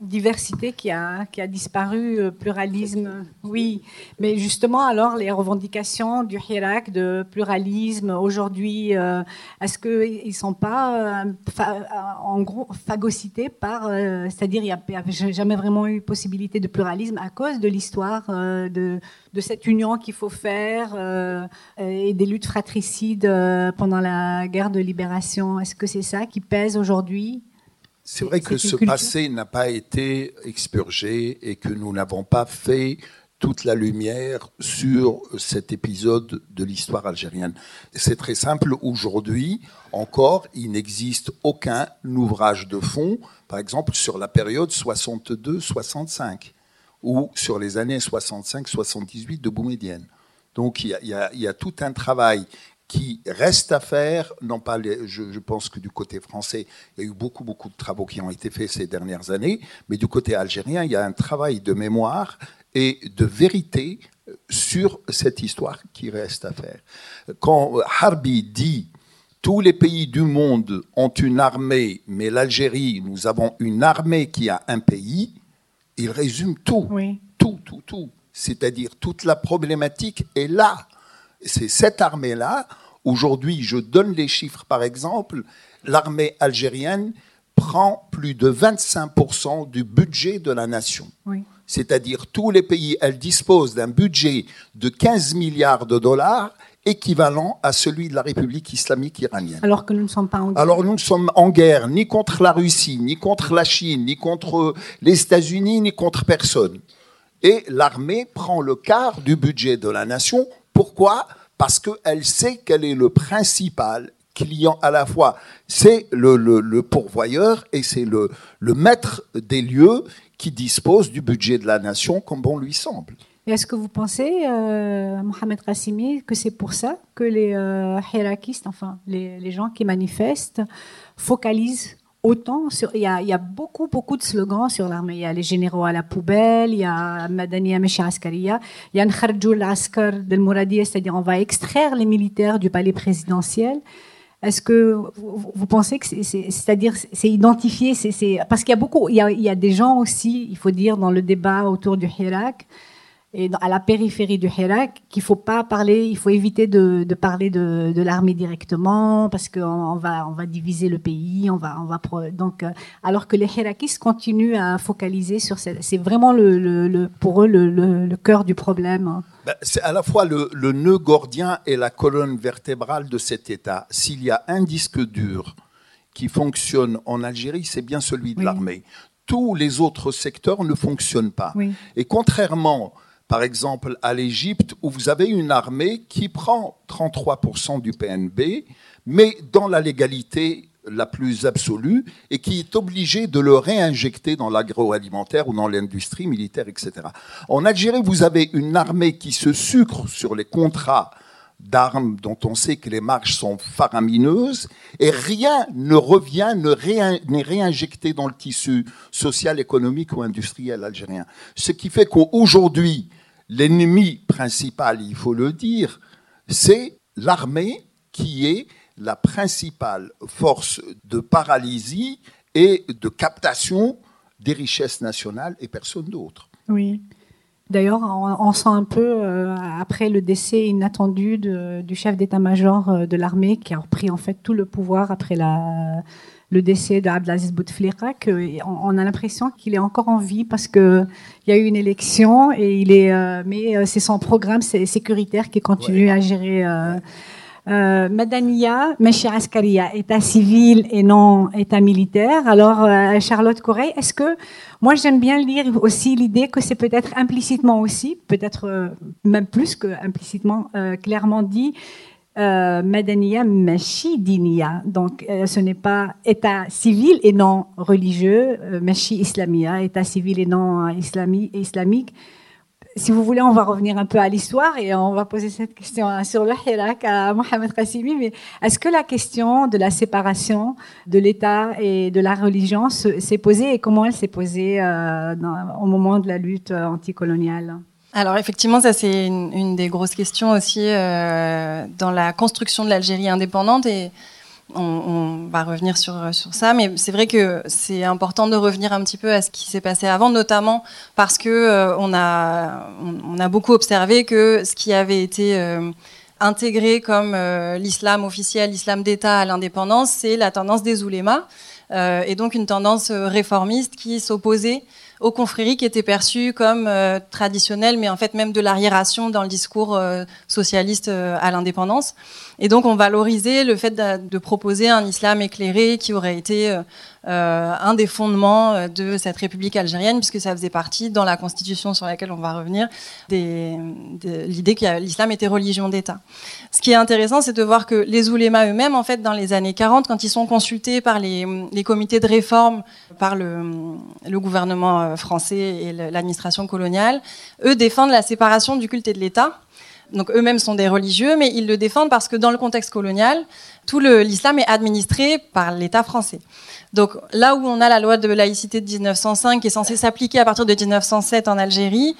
diversité qui a, qui a disparu, euh, pluralisme, oui. Mais justement, alors, les revendications du Hirak de pluralisme aujourd'hui, euh, est-ce qu'ils ne sont pas, euh, en gros, phagocytés par. C'est-à-dire, il n'y a, jamais vraiment eu possibilité de pluralisme à cause de l'histoire de, de cette union qu'il faut faire et des luttes fratricides pendant la guerre de libération? Est-ce que c'est ça qui pèse aujourd'hui? C'est vrai que ce passé n'a pas été expurgé et que nous n'avons pas fait toute la lumière sur cet épisode de l'histoire algérienne. C'est très simple, aujourd'hui encore, il n'existe aucun ouvrage de fond, par exemple sur la période 62-65 ou sur les années 65-78 de Boumedienne. Donc il y, a, il, y a, il y, a, tout un travail qui reste à faire. Non pas je, je, pense que du côté français, il y a eu beaucoup, beaucoup de travaux qui ont été faits ces dernières années, mais du côté algérien, il y a un travail de mémoire et de vérité sur cette histoire qui reste à faire. Quand Harbi dit tous les pays du monde ont une armée, mais l'Algérie, nous avons une armée qui a un pays, il résume tout, oui. tout, tout, tout. C'est-à-dire toute la problématique est là. C'est cette armée-là Aujourd'hui, je donne les chiffres par exemple, l'armée algérienne prend plus de 25% du budget de la nation. Oui. C'est-à-dire tous les pays, elle dispose d'un budget de 15 milliards de dollars équivalent à celui de la République islamique iranienne. Alors que nous ne sommes pas en guerre. Alors nous ne sommes en guerre ni contre la Russie, ni contre la Chine, ni contre les États-Unis, ni contre personne. Et l'armée prend le quart du budget de la nation. Pourquoi? Parce qu'elle sait quel est le principal client à la fois. C'est le, pourvoyeur et c'est le, maître des lieux qui dispose du budget de la nation comme bon lui semble. Est-ce que vous pensez, euh, Mohamed Qassimi, que c'est pour ça que les euh, enfin les, gens qui manifestent, focalisent autant sur. Il y, a, beaucoup, beaucoup de slogans sur l'armée. Il y a les généraux à la poubelle, il y a Madania Mesha Askaria, il y a Nkharjoul Askar del Mouradi, c'est-à-dire on va extraire les militaires du palais présidentiel. Est-ce que vous, pensez que c'est-à-dire c'est identifié, c'est parce qu'il y a beaucoup, il y a, des gens aussi, il faut dire, dans le débat autour du Hirak, et à la périphérie du Hirak, qu'il faut pas parler, il faut éviter de, de parler de, de l'armée directement parce qu'on on va on va diviser le pays, on va on va pro, donc euh, alors que les Hirakistes continuent à focaliser sur c'est vraiment le, le, le, pour eux le, le, cœur du problème. Ben, c'est à la fois le, le nœud gordien et la colonne vertébrale de cet État. S'il y a un disque dur qui fonctionne en Algérie, c'est bien celui de Oui. l'armée. Tous les autres secteurs ne fonctionnent pas. Oui. Et contrairement par exemple à l'Égypte, où vous avez une armée qui prend 33% du PNB, mais dans la légalité la plus absolue, et qui est obligée de le réinjecter dans l'agroalimentaire ou dans l'industrie militaire, etc. En Algérie, vous avez une armée qui se sucre sur les contrats d'armes dont on sait que les marges sont faramineuses et rien ne revient, n'est réin, réinjecté dans le tissu social, économique ou industriel algérien. Ce qui fait qu'aujourd'hui, l'ennemi principal, il faut le dire, c'est l'armée qui est la principale force de paralysie et de captation des richesses nationales et personne d'autre. Oui. D'ailleurs, on, sent un peu, euh, après le décès inattendu du chef d'état-major euh, de l'armée, qui a repris en fait tout le pouvoir après la, le décès d'Abdelaziz Bouteflika, qu'on on a l'impression qu'il est encore en vie parce qu'il y a eu une élection, et il est, euh, mais c'est son programme sécuritaire qui continue ouais. à gérer. euh, Madania, Meshi Askaria, état civil et non état militaire. Alors, euh, Charlotte Correille, est-ce que, moi j'aime bien lire aussi l'idée que c'est peut-être implicitement aussi, peut-être euh, même plus que implicitement, euh, clairement dit, euh, Dinia. Donc, euh, ce n'est pas état civil et non religieux, euh, Islamia, état civil et non euh, islami- islamique si vous voulez, on va revenir un peu à l'histoire et on va poser cette question hein, sur le Hirak à Mohamed Qassimi. Mais est-ce que la question de la séparation de l'État et de la religion se- s'est posée et comment elle s'est posée au moment de la lutte anticoloniale? Alors effectivement, ça c'est une, des grosses questions aussi euh, dans la construction de l'Algérie indépendante et on, va revenir sur, sur ça. Mais c'est vrai que c'est important de revenir un petit peu à ce qui s'est passé avant, notamment parce que euh, on, a, on, a beaucoup observé que ce qui avait été euh, intégré comme euh, l'islam officiel, l'islam d'État à l'indépendance, c'est la tendance des oulémas, et donc une tendance réformiste qui s'opposait aux confréries qui étaient perçues comme euh, traditionnelles, mais en fait même de l'arriération dans le discours euh, socialiste euh, à l'indépendance. Et donc on valorisait le fait de, de proposer un islam éclairé qui aurait été euh, un des fondements euh, de cette République algérienne, puisque ça faisait partie, dans la constitution sur laquelle on va revenir, de l'idée que l'islam était religion d'État. Ce qui est intéressant, c'est de voir que les oulémas eux-mêmes, en fait, dans les années 40, quand ils sont consultés par les, comités de réforme, par le, gouvernement euh, français et l'administration coloniale, eux défendent la séparation du culte et de l'État. Donc eux-mêmes sont des religieux, mais ils le défendent parce que dans le contexte colonial, tout l'islam est administré par l'État français. Donc là où on a la loi de laïcité de 1905 qui est censée s'appliquer à partir de 1907 en Algérie,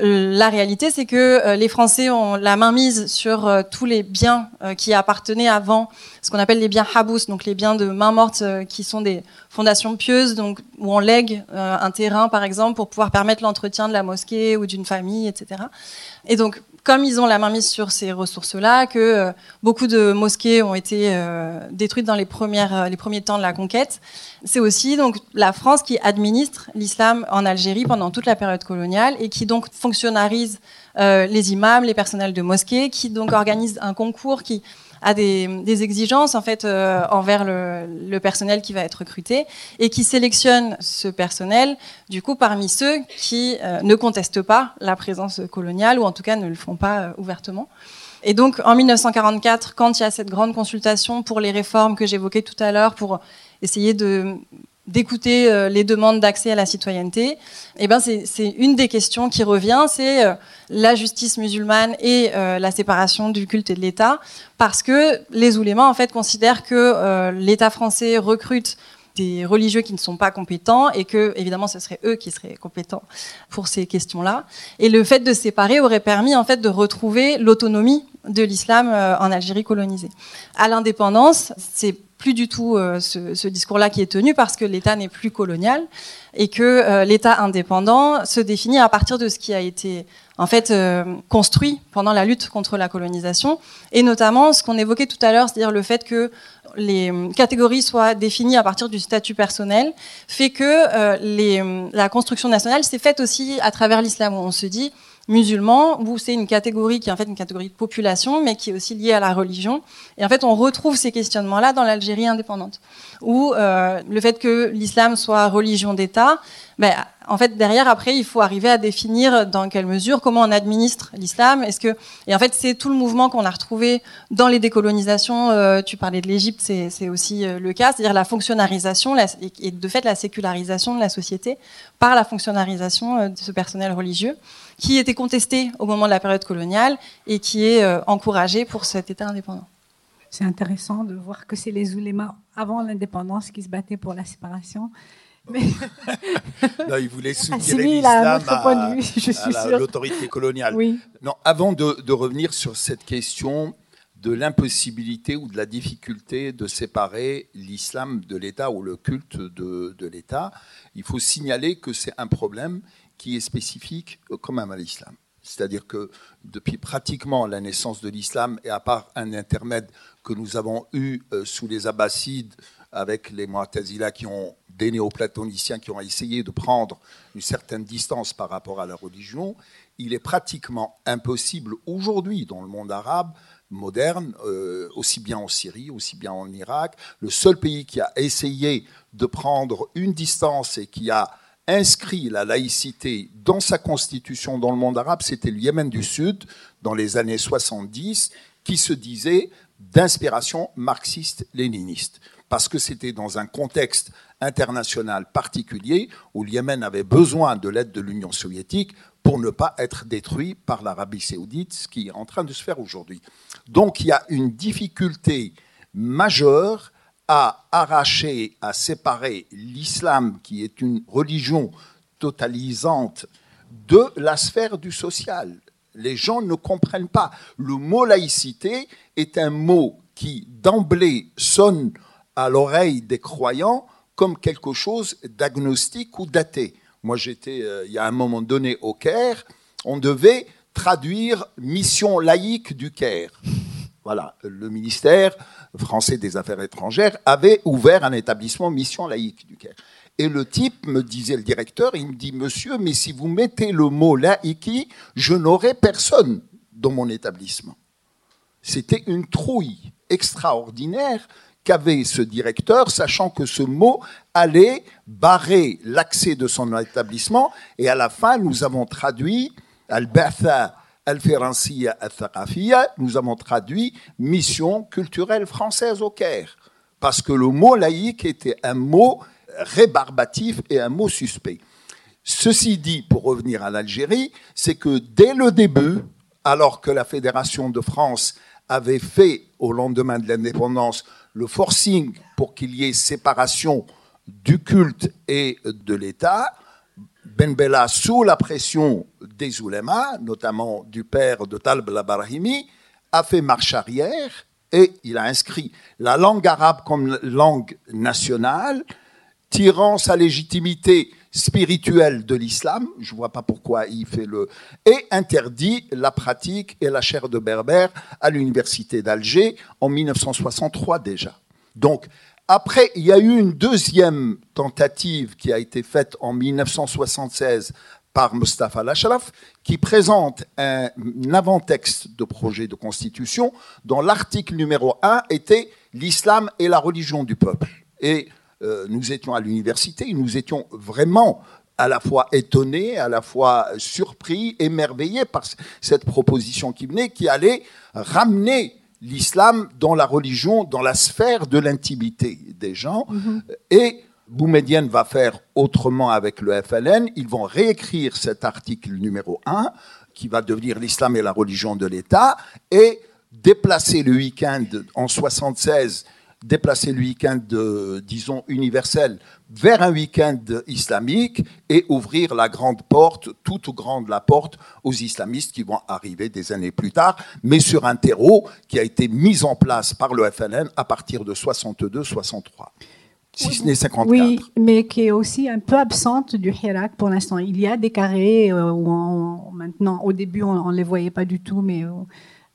euh, la réalité c'est que euh, les Français ont la main mise sur euh, tous les biens qui appartenaient avant, ce qu'on appelle les biens habous, donc les biens de main morte qui sont des fondations pieuses, donc où on lègue un terrain par exemple pour pouvoir permettre l'entretien de la mosquée ou d'une famille, etc. Et donc comme ils ont la main mise sur ces ressources-là, que euh, beaucoup de mosquées ont été euh, détruites dans les, premières, euh, les premiers temps de la conquête, c'est aussi donc la France qui administre l'islam en Algérie pendant toute la période coloniale et qui donc fonctionnarise les imams, les personnels de mosquées, qui donc organise un concours qui a des, des exigences en fait euh, envers le, le personnel qui va être recruté et qui sélectionne ce personnel du coup parmi ceux qui euh, ne contestent pas la présence coloniale ou en tout cas ne le font pas euh, ouvertement. Et donc en 1944, quand il y a cette grande consultation pour les réformes que j'évoquais tout à l'heure, pour essayer de d'écouter euh, les demandes d'accès à la citoyenneté, eh ben c'est une des questions qui revient, c'est euh, la justice musulmane et euh, la séparation du culte et de l'État, parce que les oulémas en fait considèrent que l'État français recrute des religieux qui ne sont pas compétents et que évidemment ce serait eux qui seraient compétents pour ces questions-là. Et le fait de séparer aurait permis en fait de retrouver l'autonomie de l'islam en Algérie colonisée. À l'indépendance, c'est plus du tout euh, ce, ce discours-là qui est tenu parce que l'État n'est plus colonial et que euh, l'État indépendant se définit à partir de ce qui a été en fait euh, construit pendant la lutte contre la colonisation et notamment ce qu'on évoquait tout à l'heure, c'est-à-dire le fait que les catégories soient définies à partir du statut personnel, fait que euh, les, la construction nationale s'est faite aussi à travers l'islam, où on se dit musulman, où c'est une catégorie qui est en fait une catégorie de population, mais qui est aussi liée à la religion. Et en fait, on retrouve ces questionnements-là dans l'Algérie indépendante, où euh, le fait que l'islam soit religion d'État, ben, en fait, derrière, après, il faut arriver à définir dans quelle mesure, comment on administre l'islam. Est-ce que, et en fait, c'est tout le mouvement qu'on a retrouvé dans les décolonisations. Euh, tu parlais de l'Égypte, c'est, aussi euh, le cas, c'est-à-dire la fonctionnalisation la, et de fait la sécularisation de la société par la fonctionnalisation euh, de ce personnel religieux, qui était contesté au moment de la période coloniale et qui est euh, encouragé pour cet État indépendant. C'est intéressant de voir que c'est les oulémas avant l'indépendance qui se battaient pour la séparation. Mais Non, il voulait soutirer l'islam à, à la- l'autorité coloniale. oui. Non, avant de, de revenir sur cette question de l'impossibilité ou de la difficulté de séparer l'islam de l'État ou le culte de, de l'État, il faut signaler que c'est un problème qui est spécifique quand même à l'islam. C'est-à-dire que depuis pratiquement la naissance de l'islam, et à part un intermède que nous avons eu euh, sous les Abbassides avec les Mu'tazila qui ont des néoplatoniciens qui ont essayé de prendre une certaine distance par rapport à la religion, il est pratiquement impossible aujourd'hui dans le monde arabe moderne, euh, aussi bien en Syrie, aussi bien en Irak. Le seul pays qui a essayé de prendre une distance et qui a inscrit la laïcité dans sa constitution dans le monde arabe, c'était le Yémen du Sud, dans les années 70, qui se disait d'inspiration marxiste-léniniste. Parce que c'était dans un contexte international particulier où le Yémen avait besoin de l'aide de l'Union soviétique pour ne pas être détruit par l'Arabie saoudite, ce qui est en train de se faire aujourd'hui. Donc il y a une difficulté majeure à arracher, à séparer l'islam, qui est une religion totalisante, de la sphère du social. Les gens ne comprennent pas. Le mot laïcité est un mot qui d'emblée sonne à l'oreille des croyants comme quelque chose d'agnostique ou d'athée. Moi, j'étais, euh, il y a un moment donné, au Caire, on devait traduire mission laïque du Caire. Voilà, le ministère français des Affaires étrangères avait ouvert un établissement mission laïque du Caire. Et le type me disait, le directeur, il me dit, monsieur, mais si vous mettez le mot laïki, je n'aurai personne dans mon établissement. C'était une trouille extraordinaire qu'avait ce directeur, sachant que ce mot allait barrer l'accès de son établissement. Et à la fin, nous avons traduit Al-Batha al-Firansiya al nous avons traduit mission culturelle française au Caire. Parce que le mot laïque était un mot rébarbatif et un mot suspect. Ceci dit, pour revenir à l'Algérie, c'est que dès le début, alors que la Fédération de France avait fait, au lendemain de l'indépendance, le forcing pour qu'il y ait séparation du culte et de l'État, Ben Bella, sous la pression des oulémas, notamment du père de Talb al-Barahimi, a fait marche arrière et il a inscrit la langue arabe comme langue nationale, tirant sa légitimité spirituelle de l'islam, je ne vois pas pourquoi il fait le... et interdit la pratique et la chaire de berbère à l'université d'Alger en 1963 déjà. Donc, après, il y a eu une deuxième tentative qui a été faite en 1976 par Mustafa Lachraf, qui présente un avant-texte de projet de constitution dont l'article numéro 1 était l'islam et la religion du peuple. Et euh, nous étions à l'université, nous étions vraiment à la fois étonnés, à la fois surpris, émerveillés par cette proposition qui venait, qui allait ramener l'islam dans la religion, dans la sphère de l'intimité des gens. Mhm. Et Boumedienne va faire autrement avec le FLN. Ils vont réécrire cet article numéro 1, qui va devenir l'islam et la religion de l'État, et déplacer le week-end en 76 déplacer le week-end, disons, universel vers un week-end islamique et ouvrir la grande porte, toute grande la porte aux islamistes qui vont arriver des années plus tard, mais sur un terreau qui a été mis en place par le FLN à partir de 62-63 si ce n'est 54. Oui, mais qui est aussi un peu absente du Hirak pour l'instant. Il y a des carrés euh, où maintenant, au début, on ne les voyait pas du tout, mais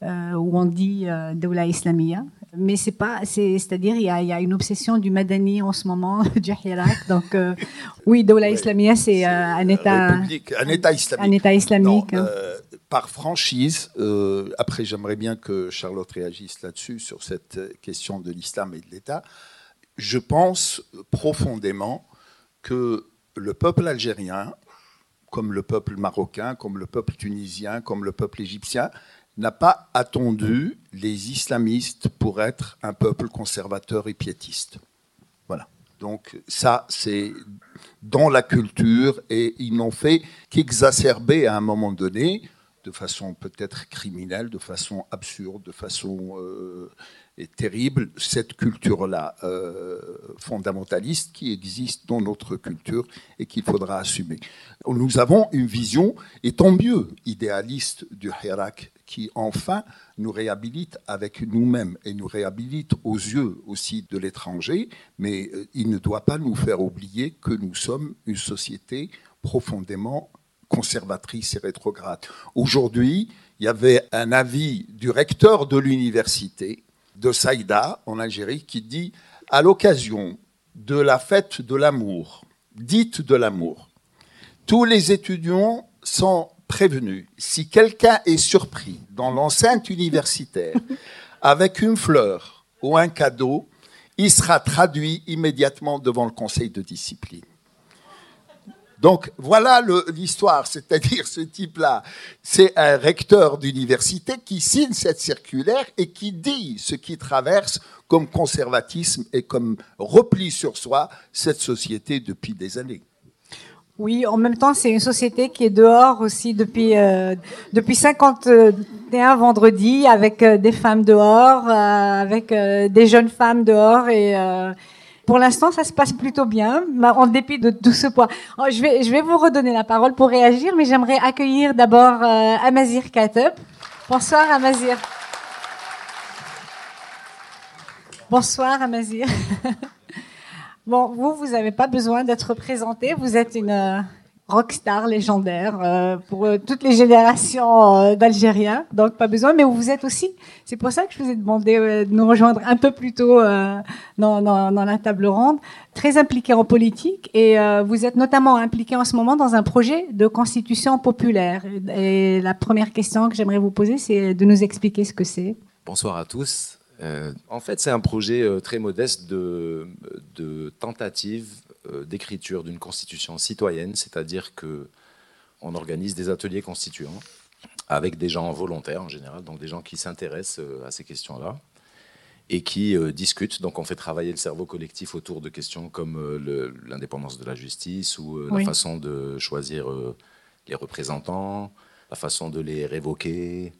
euh, où on dit euh, Doula Islamia mais c'est pas, c'est-à-dire il y, a, une obsession du Madani en ce moment, du Hirak. Donc euh, oui, Doula Islamia, c'est euh, un État, un État islamique. Un État islamique. Euh, par franchise, après j'aimerais bien que Charlotte réagisse là-dessus sur cette question de l'islam et de l'État. Je pense profondément que le peuple algérien, comme le peuple marocain, comme le peuple tunisien, comme le peuple égyptien, n'a pas attendu les islamistes pour être un peuple conservateur et piétiste. Voilà. Donc ça, c'est dans la culture et ils n'ont fait qu'exacerber à un moment donné, de façon peut-être criminelle, de façon absurde, de façon euh, terrible, cette culture-là euh, fondamentaliste qui existe dans notre culture et qu'il faudra assumer. Nous avons une vision, et tant mieux, idéaliste du Hirak qui enfin nous réhabilite avec nous-mêmes et nous réhabilite aux yeux aussi de l'étranger, mais euh, il ne doit pas nous faire oublier que nous sommes une société profondément conservatrice et rétrograde. Aujourd'hui, il y avait un avis du recteur de l'université de Saïda en Algérie qui dit à l'occasion de la fête de l'amour, dite de l'amour, tous les étudiants sont prévenus. Si quelqu'un est surpris dans l'enceinte universitaire avec une fleur ou un cadeau, il sera traduit immédiatement devant le conseil de discipline. Donc voilà l'histoire, c'est-à-dire ce type-là, c'est un recteur d'université qui signe cette circulaire et qui dit ce qui traverse comme conservatisme et comme repli sur soi cette société depuis des années. Oui, en même temps, c'est une société qui est dehors aussi depuis euh, depuis 51 vendredis, avec euh, des femmes dehors, euh, avec euh, des jeunes femmes dehors, et pour l'instant, ça se passe plutôt bien, en dépit de tout ce poids. Oh, je vais je vais vous redonner la parole pour réagir, mais j'aimerais accueillir d'abord Amazir Kateb. Bonsoir Amazir. Bonsoir Amazir. Bon, vous, vous n'avez pas besoin d'être présenté. Vous êtes une euh, rockstar légendaire euh, pour euh, toutes les générations d'Algériens, donc pas besoin. Mais vous êtes aussi, c'est pour ça que je vous ai demandé de nous rejoindre un peu plus tôt dans, la table ronde, très impliqué en politique et vous êtes notamment impliqué en ce moment dans un projet de constitution populaire. Et la première question que j'aimerais vous poser, c'est de nous expliquer ce que c'est. Bonsoir à tous. Euh, en fait, c'est un projet euh, très modeste de, tentative euh, d'écriture d'une constitution citoyenne, c'est-à-dire que on organise des ateliers constituants avec des gens volontaires en général, donc des gens qui s'intéressent à ces questions-là et qui discutent. Donc on fait travailler le cerveau collectif autour de questions comme l'indépendance de la justice ou la façon de choisir les représentants, la façon de les révoquer,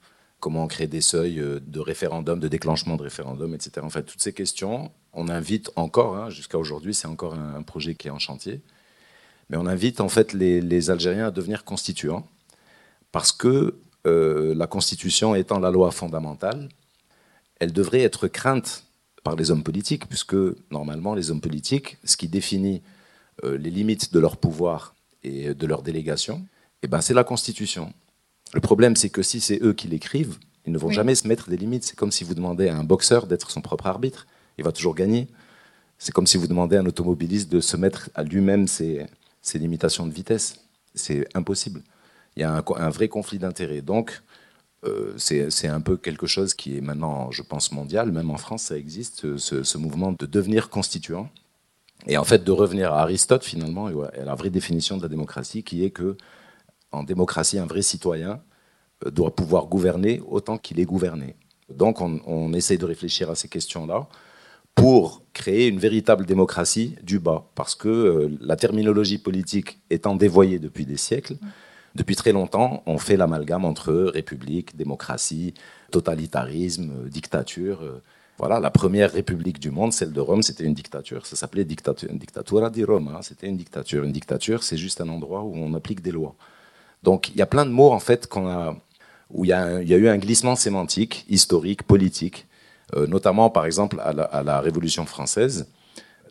comment on crée des seuils euh, de référendum, de déclenchement de référendum, etc. En fait, toutes ces questions, on invite encore, hein, jusqu'à aujourd'hui, c'est encore un, projet qui est en chantier, mais on invite en fait les, Algériens à devenir constituants, parce que euh, la Constitution étant la loi fondamentale, elle devrait être crainte par les hommes politiques, puisque normalement les hommes politiques, ce qui définit euh, les limites de leur pouvoir et de leur délégation, eh ben, c'est la Constitution. Le problème, c'est que si c'est eux qui l'écrivent, ils ne vont jamais se mettre des limites. C'est comme si vous demandez à un boxeur d'être son propre arbitre. Il va toujours gagner. C'est comme si vous demandez à un automobiliste de se mettre à lui-même ses, limitations de vitesse. C'est impossible. Il y a un, vrai conflit d'intérêts. Donc, euh, c'est un peu quelque chose qui est maintenant, je pense, mondial. Même en France, ça existe, ce, mouvement de devenir constituant. Et en fait, de revenir à Aristote, finalement, et à la vraie définition de la démocratie, qui est que en démocratie, un vrai citoyen euh, doit pouvoir gouverner autant qu'il est gouverné. Donc on, essaie de réfléchir à ces questions-là pour créer une véritable démocratie du bas, parce que euh, la terminologie politique étant dévoyée depuis des siècles, depuis très longtemps, on fait l'amalgame entre république, démocratie, totalitarisme, dictature. Voilà, la première république du monde, celle de Rome, c'était une dictature. Ça s'appelait dictatura di Roma. C'était une dictature. Une dictature, c'est juste un endroit où on applique des lois. Donc il y a plein de mots en fait qu'on a, où il y, a, eu un glissement sémantique, historique, politique, euh, notamment par exemple à la, Révolution française.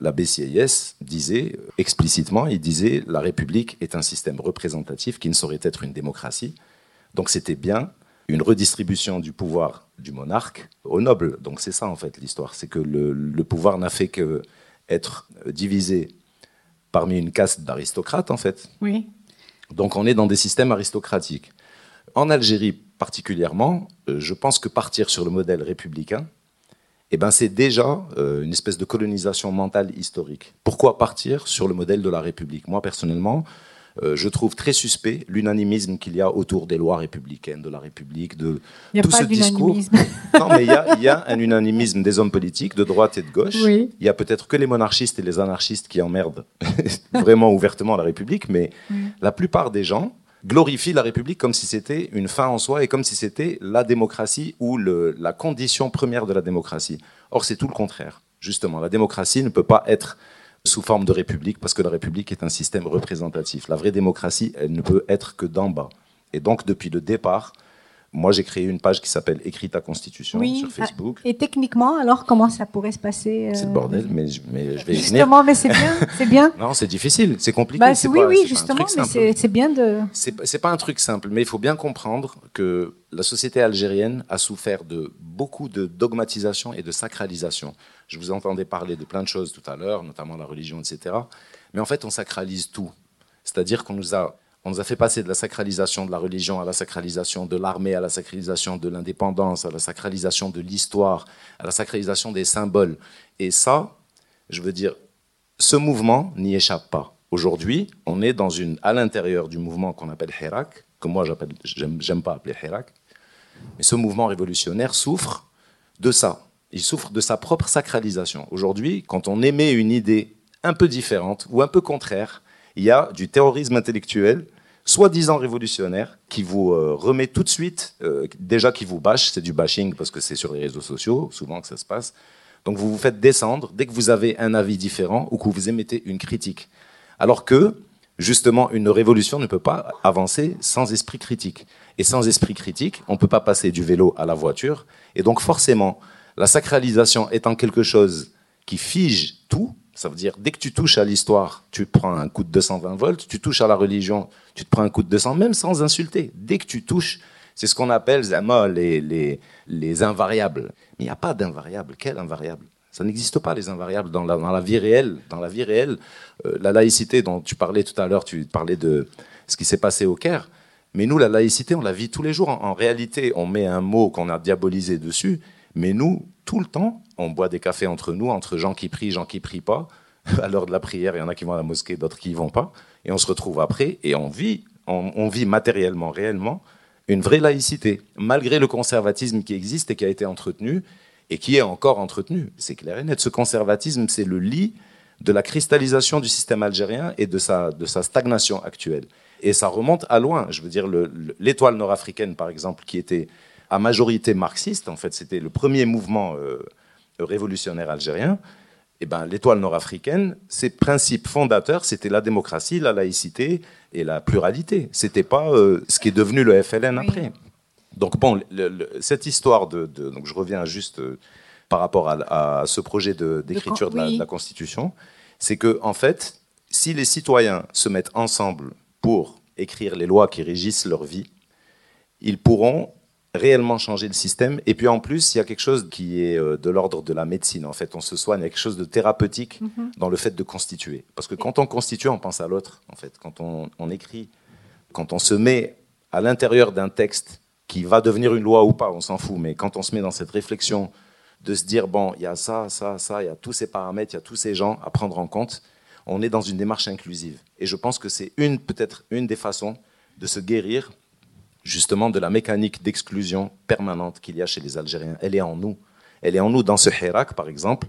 La BCIS disait explicitement, il disait la République est un système représentatif qui ne saurait être une démocratie. Donc c'était bien une redistribution du pouvoir du monarque au noble. Donc c'est ça en fait l'histoire, c'est que le, le, pouvoir n'a fait que être divisé parmi une caste d'aristocrates en fait. Oui. Donc on est dans des systèmes aristocratiques. En Algérie particulièrement, euh, je pense que partir sur le modèle républicain, eh ben c'est déjà euh, une espèce de colonisation mentale historique. Pourquoi partir sur le modèle de la République? Moi personnellement, euh, je trouve très suspect l'unanimisme qu'il y a autour des lois républicaines, de la République, de il y a tout pas ce discours. non, mais il y, a, un unanimisme des hommes politiques de droite et de gauche. Il y a peut-être que les monarchistes et les anarchistes qui emmerdent vraiment ouvertement la République, mais la plupart des gens glorifient la République comme si c'était une fin en soi et comme si c'était la démocratie ou le, la condition première de la démocratie. Or, c'est tout le contraire. Justement, la démocratie ne peut pas être sous forme de république, parce que la république est un système représentatif. La vraie démocratie, elle ne peut être que d'en bas. Et donc, depuis le départ, moi, j'ai créé une page qui s'appelle Écris ta constitution Oui. sur Facebook. Et techniquement, alors comment ça pourrait se passer C'est euh, le bordel, mais, je- mais je vais venir. Justement, mais c'est bien, c'est bien. Non, c'est difficile, c'est compliqué. Bah, c'est c'est- oui, pas- oui, c'est justement, mais simple. c'est c'est bien de. C'est c'est pas un truc simple, mais il faut bien comprendre que la société algérienne a souffert de beaucoup de dogmatisation et de sacralisation. Je vous entendais parler de plein de choses tout à l'heure, notamment la religion, etc. Mais en fait, on sacralise tout. C'est-à-dire qu'on nous a, on nous a fait passer de la sacralisation de la religion à la sacralisation de l'armée, à la sacralisation de l'indépendance, à la sacralisation de l'histoire, à la sacralisation des symboles. Et ça, je veux dire, ce mouvement n'y échappe pas. Aujourd'hui, on est dans une, à l'intérieur du mouvement qu'on appelle Hirak, que moi j'aime pas appeler Hirak, mais ce mouvement révolutionnaire souffre de ça. Il souffre de sa propre sacralisation. Aujourd'hui, quand on émet une idée un peu différente ou un peu contraire, il y a du terrorisme intellectuel, soi-disant révolutionnaire, qui vous euh, remet tout de suite, euh, déjà qui vous bâche, c'est du bashing parce que c'est sur les réseaux sociaux, souvent que ça se passe. Donc vous vous faites descendre dès que vous avez un avis différent ou que vous émettez une critique. Alors que, justement, une révolution ne peut pas avancer sans esprit critique. Et sans esprit critique, on ne peut pas passer du vélo à la voiture. Et donc forcément, la sacralisation étant quelque chose qui fige tout, ça veut dire dès que tu touches à l'histoire, tu prends un coup de 220 volts, tu touches à la religion, tu te prends un coup de 200, même sans insulter. Dès que tu touches, c'est ce qu'on appelle zama, les, les, les invariables. Mais il n'y a pas d'invariable. Quel invariable? Ça n'existe pas les invariables dans la, vie réelle. Dans la vie réelle, euh, la laïcité dont tu parlais tout à l'heure, tu parlais de ce qui s'est passé au Caire. Mais nous, la laïcité, on la vit tous les jours. En réalité, on met un mot qu'on a diabolisé dessus. Mais nous, tout le temps, on boit des cafés entre nous, entre gens qui prient, gens qui prient pas. À l'heure de la prière, il y en a qui vont à la mosquée, d'autres qui y vont pas. Et on se retrouve après et on vit, on, vit matériellement, réellement, une vraie laïcité, malgré le conservatisme qui existe et qui a été entretenu et qui est encore entretenu. C'est clair et net. Ce conservatisme, c'est le lit de la cristallisation du système algérien et de sa, de sa stagnation actuelle. Et ça remonte à loin. Je veux dire, le- le- l'étoile nord-africaine, par exemple, qui était à majorité marxiste, en fait, c'était le premier mouvement euh, révolutionnaire algérien. Eh ben, l'étoile nord-africaine, ses principes fondateurs, c'était la démocratie, la laïcité et la pluralité. C'était pas euh, ce qui est devenu le FLN Oui. après. Donc bon, le- le- cette histoire de, de- donc je reviens juste euh, par rapport à, à ce projet d'écriture de, oui. de la Constitution, c'est que en fait, si les citoyens se mettent ensemble pour écrire les lois qui régissent leur vie, ils pourront réellement changer le système. Et puis en plus, il y a quelque chose qui est euh, de l'ordre de la médecine. En fait, on se soigne, il y a quelque chose de thérapeutique Mhm. dans le fait de constituer. Parce que quand on constitue, on pense à l'autre. En fait, quand on, on écrit, quand on se met à l'intérieur d'un texte qui va devenir une loi ou pas, on s'en fout. Mais quand on se met dans cette réflexion de se dire bon, il y a ça, ça, ça, il y a tous ces paramètres, il y a tous ces gens à prendre en compte, on est dans une démarche inclusive. Et je pense que c'est une peut-être une des façons de se guérir justement de la mécanique d'exclusion permanente qu'il y a chez les Algériens. Elle est en nous. Elle est en nous. Dans ce Hirak, par exemple,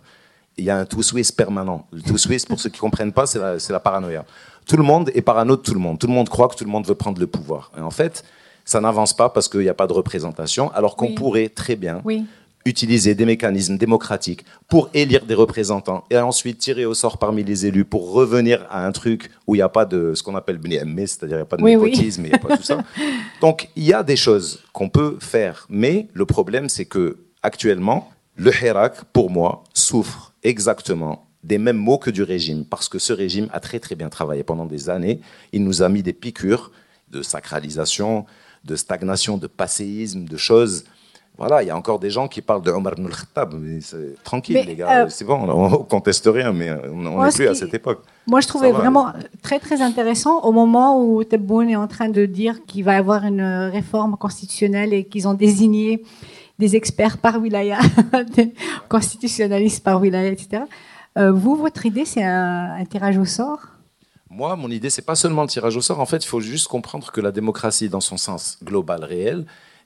il y a un tout Swiss permanent. Le tout Swiss, pour ceux qui ne comprennent pas, c'est la, paranoïa. Tout le monde est parano de tout le monde. Tout le monde croit que tout le monde veut prendre le pouvoir. Et en fait, ça n'avance pas parce qu'il n'y a pas de représentation, alors qu'on Oui. pourrait très bien Oui. Utiliser des mécanismes démocratiques pour élire des représentants et ensuite tirer au sort parmi les élus pour revenir à un truc où il n'y a pas de ce qu'on appelle ammé, c'est-à-dire il n'y a pas de Oui, népotisme, il n'y a pas tout ça. Donc il y a des choses qu'on peut faire, mais le problème c'est que actuellement le Hirak, pour moi, souffre exactement des mêmes mots que du régime, parce que ce régime a très très bien travaillé pendant des années. Il nous a mis des piqûres de sacralisation, de stagnation, de passéisme, de choses. Voilà, il y a encore des gens qui parlent de Omar ibn al-Khattab. mais c'est Tranquille, Mais, les gars, euh, c'est bon, on ne conteste rien, mais on Moi, n'est plus à cette époque. Moi, je trouvais va, vraiment très, très intéressant au moment où Tebboune est en train de dire qu'il va y avoir une euh, réforme constitutionnelle et qu'ils ont désigné des experts par wilaya, des constitutionnalistes par wilaya, etc. Euh, vous, votre idée, c'est un, un tirage au sort? Moi, mon idée, c'est pas seulement le tirage au sort. En fait, il faut juste comprendre que la démocratie, dans son sens global, réel,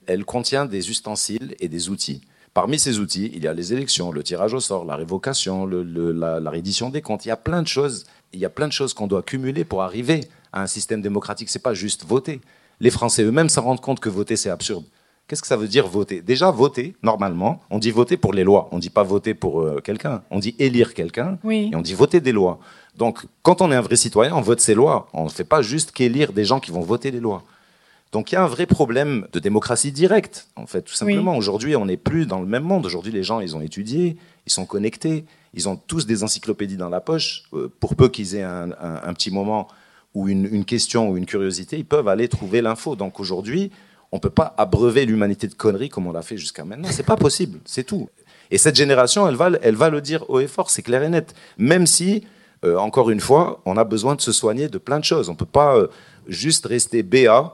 elle contient des ustensiles et des outils. Parmi ces outils, il y a les élections, le tirage au sort, la révocation, le- le- la, la reddition des comptes. Il y a plein de choses. Il y a plein de choses qu'on doit cumuler pour arriver à un système démocratique. C'est pas juste voter. Les Français eux-mêmes s'en rendent compte que voter, c'est absurde. Qu'est-ce que ça veut dire voter? Déjà, voter, normalement, on dit voter pour les lois. On ne dit pas voter pour euh, quelqu'un. On dit élire quelqu'un Oui. et on dit voter des lois. Donc, quand on est un vrai citoyen, on vote ces lois. On ne fait pas juste qu'élire des gens qui vont voter les lois. Donc il y a un vrai problème de démocratie directe, en fait, tout simplement. Aujourd'hui, on n'est plus dans le même monde. Aujourd'hui, les gens, ils ont étudié, ils sont connectés, ils ont tous des encyclopédies dans la poche. Euh, pour peu qu'ils aient un, petit moment ou une, question ou une curiosité, ils peuvent aller trouver l'info. Donc aujourd'hui, on ne peut pas abreuver l'humanité de conneries comme on l'a fait jusqu'à maintenant. C'est pas possible, c'est tout. Et cette génération, elle va, elle va le dire haut et fort, c'est clair et net. Même si, euh, encore une fois, on a besoin de se soigner de plein de choses. On ne peut pas euh, juste rester béat euh,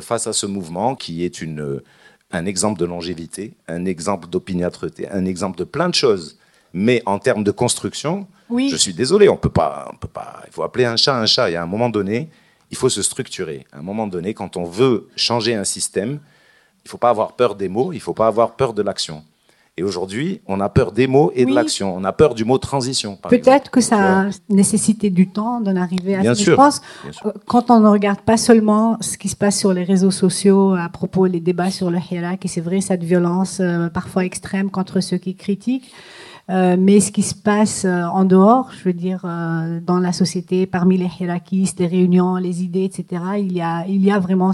face à ce mouvement qui est une, euh, un exemple de longévité, un exemple d'opiniâtreté, un exemple de plein de choses. Mais en termes de construction, je suis désolé, on peut pas, on peut pas. Il faut appeler un chat un chat. Et à un moment donné, il faut se structurer. À un moment donné, quand on veut changer un système, il ne faut pas avoir peur des mots, il ne faut pas avoir peur de l'action. Et aujourd'hui, on a peur des mots et de l'action. On a peur du mot transition. Peut-être que ça a nécessité du temps d'en arriver à ce Je pense, euh, quand on ne regarde pas seulement ce qui se passe sur les réseaux sociaux à propos des débats sur le Hirak, et c'est vrai, cette violence euh, parfois extrême contre ceux qui critiquent, euh, mais ce qui se passe en dehors, je veux dire, dans la société, parmi les hirakistes, les réunions, les idées, etc., il y a, il y a vraiment,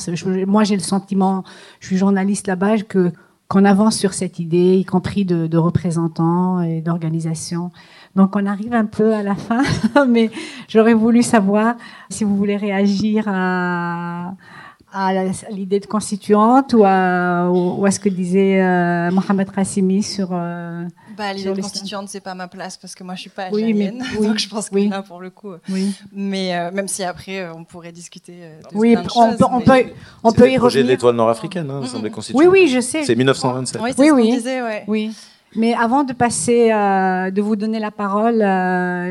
moi j'ai le sentiment, je suis journaliste là-bas, que qu'on avance sur cette idée, y compris de, représentants et d'organisations. Donc on arrive un peu à la fin, mais j'aurais voulu savoir si vous voulez réagir à, à l'idée de constituante ou à, ou à ce que disait euh, Mohamed Qassimi sur... Euh, bah, l'idée de constituante, c'est pas ma place parce que moi je suis pas algérienne, oui, donc je pense que là pour le coup. Oui. Mais euh, même si après euh, on pourrait discuter. Euh, de oui, on, peut, on, peut, on peut y revenir. projet de l'étoile nord-africaine, hein, Oui, oui, je sais. C'est 1927. Oui, oui, oui. Disait, ouais. oui. Mais avant de passer, de vous donner la parole,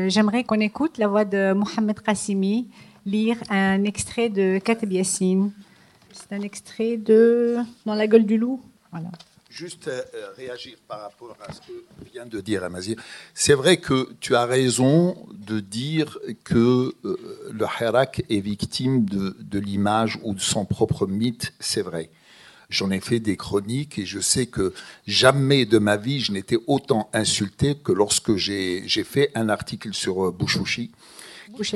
j'aimerais qu'on écoute la voix de Mohamed Qassimi lire un extrait de Kateb Yassine. C'est un extrait de Dans la gueule du loup. Voilà juste euh, réagir par rapport à ce que vient de dire Amazir. C'est vrai que tu as raison de dire que euh, le Hirak est victime de, de l'image ou de son propre mythe, c'est vrai. J'en ai fait des chroniques et je sais que jamais de ma vie je n'étais autant insulté que lorsque j'ai fait un article sur euh, Bouchouchi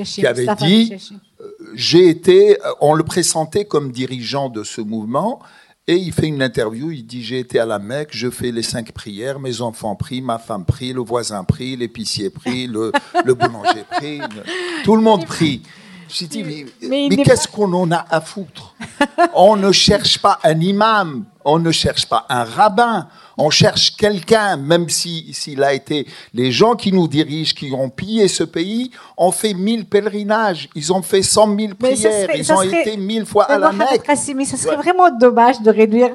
qui avait dit j'ai été, on le pressentait comme dirigeant de ce mouvement, et il fait une interview, il dit J'ai été à la Mecque, je fais les cinq prières, mes enfants prient, ma femme prie, le voisin prie, l'épicier prie, le, le boulanger prie, tout le monde prie. J'ai dit Mais, mais qu'est-ce qu'on en a à foutre? On ne cherche pas un imam, on ne cherche pas un rabbin, on cherche quelqu'un, même si s'il a été les gens qui nous dirigent, qui ont pillé ce pays, ont fait mille pèlerinages, ils ont fait cent mille prières, ils ont été mille fois à la Mecque. Mais ça serait vraiment dommage de réduire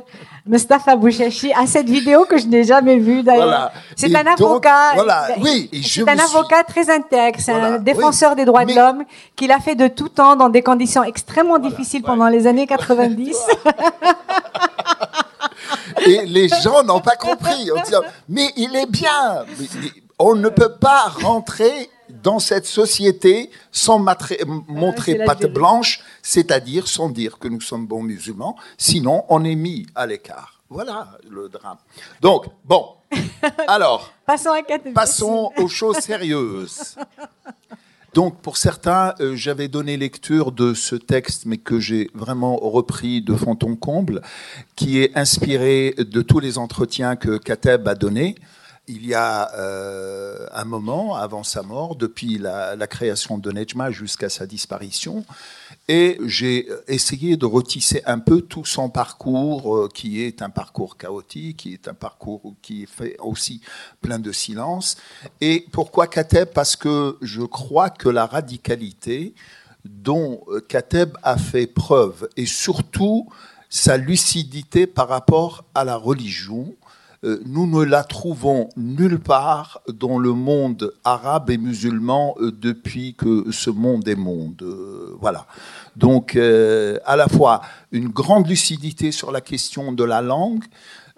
Mustafa Bouchachi à cette vidéo que je n'ai jamais vue d'ailleurs. C'est un avocat. Voilà. Oui, c'est un avocat très intègre, c'est un défenseur des droits de l'homme qui l'a fait de tout temps dans des conditions extrêmement difficiles pendant les années 90. Et les gens n'ont pas compris. Mais il est bien. On ne peut pas rentrer dans cette société sans montrer patte blanche, c'est-à-dire sans dire que nous sommes bons musulmans, sinon on est mis à l'écart. Voilà le drame. Donc, bon, alors, passons, passons aux choses sérieuses. Donc pour certains, euh, j'avais donné lecture de ce texte, mais que j'ai vraiment repris de fond en comble, qui est inspiré de tous les entretiens que Kateb a donnés. Il y a euh, un moment, avant sa mort, depuis la, création de Nejma jusqu'à sa disparition, et j'ai essayé de retisser un peu tout son parcours, euh, qui est un parcours chaotique, qui est un parcours qui est fait aussi plein de silence. Et pourquoi Kateb? Parce que je crois que la radicalité dont euh, Kateb a fait preuve, et surtout sa lucidité par rapport à la religion, euh, nous ne la trouvons nulle part dans le monde arabe et musulman euh, depuis que ce monde est monde. Euh, voilà. Donc, à la fois une grande lucidité sur la question de la langue.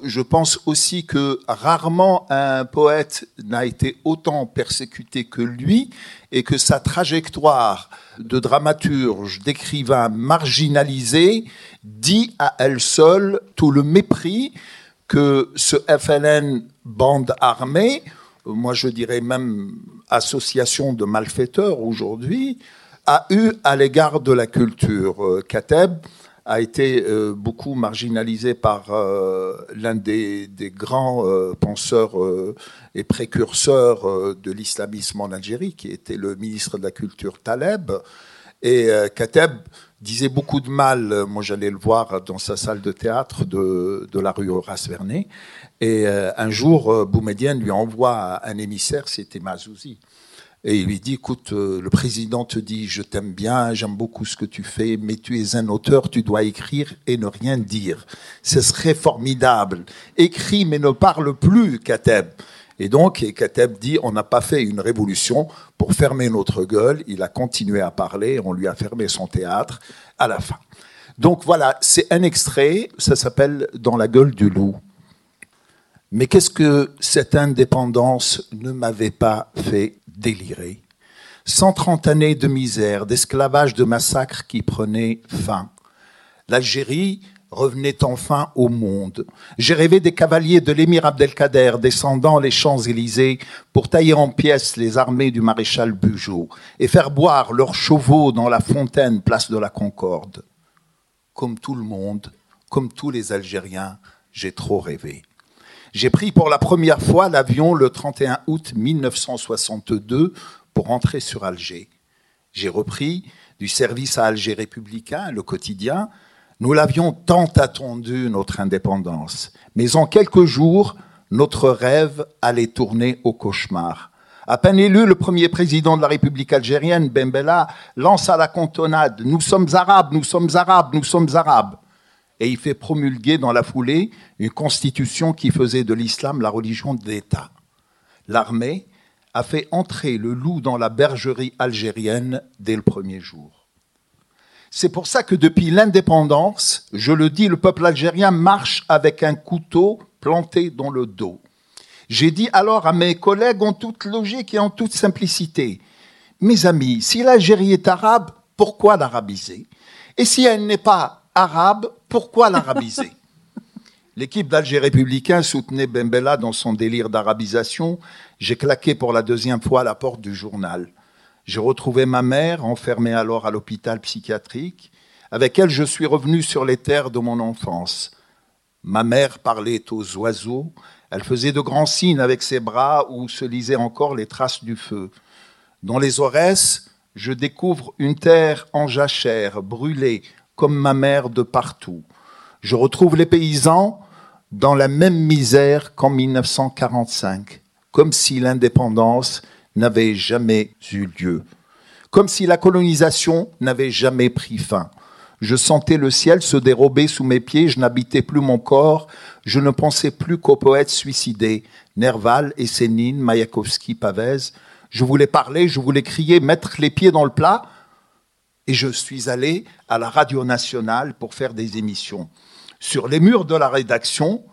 Je pense aussi que rarement un poète n'a été autant persécuté que lui et que sa trajectoire de dramaturge, d'écrivain marginalisé, dit à elle seule tout le mépris que ce FLN, bande armée, moi je dirais même association de malfaiteurs aujourd'hui, a eu à l'égard de la culture. Euh, Kateb a été euh, beaucoup marginalisé par euh, l'un des, grands euh, penseurs et précurseurs de l'islamisme en Algérie, qui était le ministre de la Culture Taleb. Et Kateb disait beaucoup de mal, moi j'allais le voir dans sa salle de théâtre de, la rue Horace Vernet. Et un jour, Boumedienne lui envoie un émissaire, c'était Mazouzi et il lui dit, écoute, euh, le président te dit, je t'aime bien, j'aime beaucoup ce que tu fais, mais tu es un auteur, tu dois écrire et ne rien dire. Ce serait formidable. Écris, mais ne parle plus, Kateb. Et donc, Kateb dit, on n'a pas fait une révolution pour fermer notre gueule, il a continué à parler, on lui a fermé son théâtre à la fin. Donc voilà, c'est un extrait, ça s'appelle Dans la gueule du loup. Mais qu'est-ce que cette indépendance ne m'avait pas fait délirer? 130 années de misère, d'esclavage, de massacres qui prenaient fin. L'Algérie revenait enfin au monde. J'ai rêvé des cavaliers de l'émir Abdelkader descendant les Champs-Élysées pour tailler en pièces les armées du maréchal Bugeaud et faire boire leurs chevaux dans la fontaine place de la Concorde. Comme tout le monde, comme tous les Algériens, j'ai trop rêvé. J'ai pris pour la première fois l'avion le 31 août 1962 pour rentrer sur Alger. J'ai repris du service à Alger républicain, le quotidien. Nous l'avions tant attendu, notre indépendance. Mais en quelques jours, notre rêve allait tourner au cauchemar. À peine élu, le premier président de la République algérienne, Bembella, lance à la cantonade Nous sommes arabes, nous sommes arabes, nous sommes arabes et il fait promulguer dans la foulée une constitution qui faisait de l'islam la religion d'État. L'armée a fait entrer le loup dans la bergerie algérienne dès le premier jour. C'est pour ça que depuis l'indépendance, je le dis, le peuple algérien marche avec un couteau planté dans le dos. J'ai dit alors à mes collègues en toute logique et en toute simplicité, mes amis, si l'Algérie est arabe, pourquoi l'arabiser? Et si elle n'est pas arabe, pourquoi l'arabiser? L'équipe d'Alger républicain soutenait Bembella dans son délire d'arabisation. J'ai claqué pour la deuxième fois à la porte du journal. J'ai retrouvé ma mère, enfermée alors à l'hôpital psychiatrique. Avec elle, je suis revenu sur les terres de mon enfance. Ma mère parlait aux oiseaux. Elle faisait de grands signes avec ses bras où se lisaient encore les traces du feu. Dans les Aurès, je découvre une terre en jachère, brûlée, comme ma mère de partout. Je retrouve les paysans dans la même misère qu'en 1945, comme si l'indépendance n'avait jamais eu lieu, comme si la colonisation n'avait jamais pris fin. Je sentais le ciel se dérober sous mes pieds, je n'habitais plus mon corps, je ne pensais plus qu'aux poètes suicidés, Nerval, Essénine, Mayakovsky, Pavez. Je voulais parler, je voulais crier, mettre les pieds dans le plat, et je suis allé à la radio nationale pour faire des émissions. Sur les murs de la rédaction,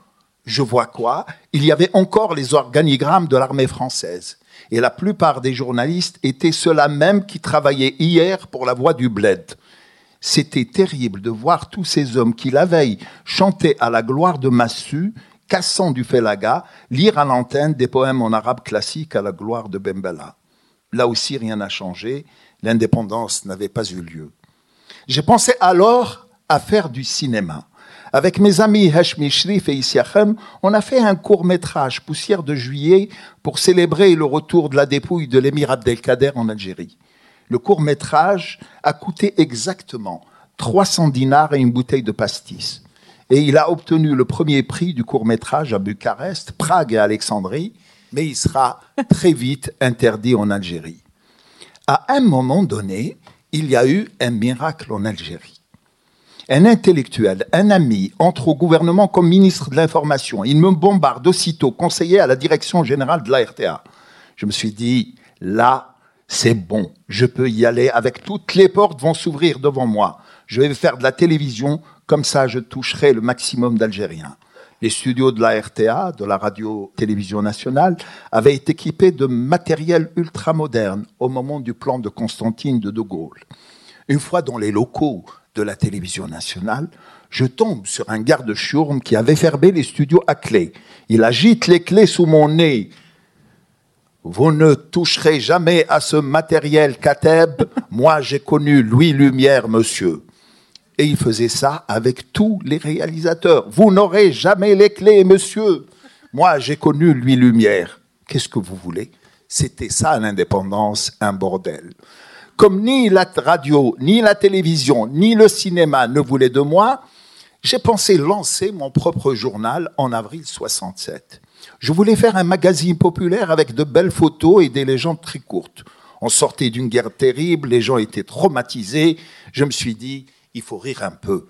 je vois quoi? Il y avait encore les organigrammes de l'armée française. Et la plupart des journalistes étaient ceux-là même qui travaillaient hier pour la voix du bled. C'était terrible de voir tous ces hommes qui, la veille, chantaient à la gloire de Massu, cassant du Felaga, lire à l'antenne des poèmes en arabe classique à la gloire de Bembella. Là aussi, rien n'a changé l'indépendance n'avait pas eu lieu. J'ai pensé alors à faire du cinéma. Avec mes amis Hashmi Shrif et Issiachem, on a fait un court métrage, Poussière de juillet, pour célébrer le retour de la dépouille de l'émir Abdelkader en Algérie. Le court métrage a coûté exactement 300 dinars et une bouteille de pastis. Et il a obtenu le premier prix du court métrage à Bucarest, Prague et Alexandrie, mais il sera très vite interdit en Algérie à un moment donné, il y a eu un miracle en Algérie. Un intellectuel, un ami, entre au gouvernement comme ministre de l'Information. Il me bombarde aussitôt, conseiller à la direction générale de la RTA. Je me suis dit, là, c'est bon, je peux y aller avec toutes les portes vont s'ouvrir devant moi. Je vais faire de la télévision, comme ça je toucherai le maximum d'Algériens les studios de la RTA, de la radio-télévision nationale, avaient été équipés de matériel ultramoderne au moment du plan de Constantine de De Gaulle. Une fois dans les locaux de la télévision nationale, je tombe sur un garde-chiourme qui avait fermé les studios à clé. Il agite les clés sous mon nez. Vous ne toucherez jamais à ce matériel, Kateb. Moi, j'ai connu Louis Lumière, monsieur. Et il faisait ça avec tous les réalisateurs. Vous n'aurez jamais les clés, monsieur. Moi, j'ai connu lui Lumière. Qu'est-ce que vous voulez? C'était ça l'indépendance, un bordel. Comme ni la radio, ni la télévision, ni le cinéma ne voulaient de moi, j'ai pensé lancer mon propre journal en avril 67. Je voulais faire un magazine populaire avec de belles photos et des légendes très courtes. On sortait d'une guerre terrible, les gens étaient traumatisés. Je me suis dit, il faut rire un peu.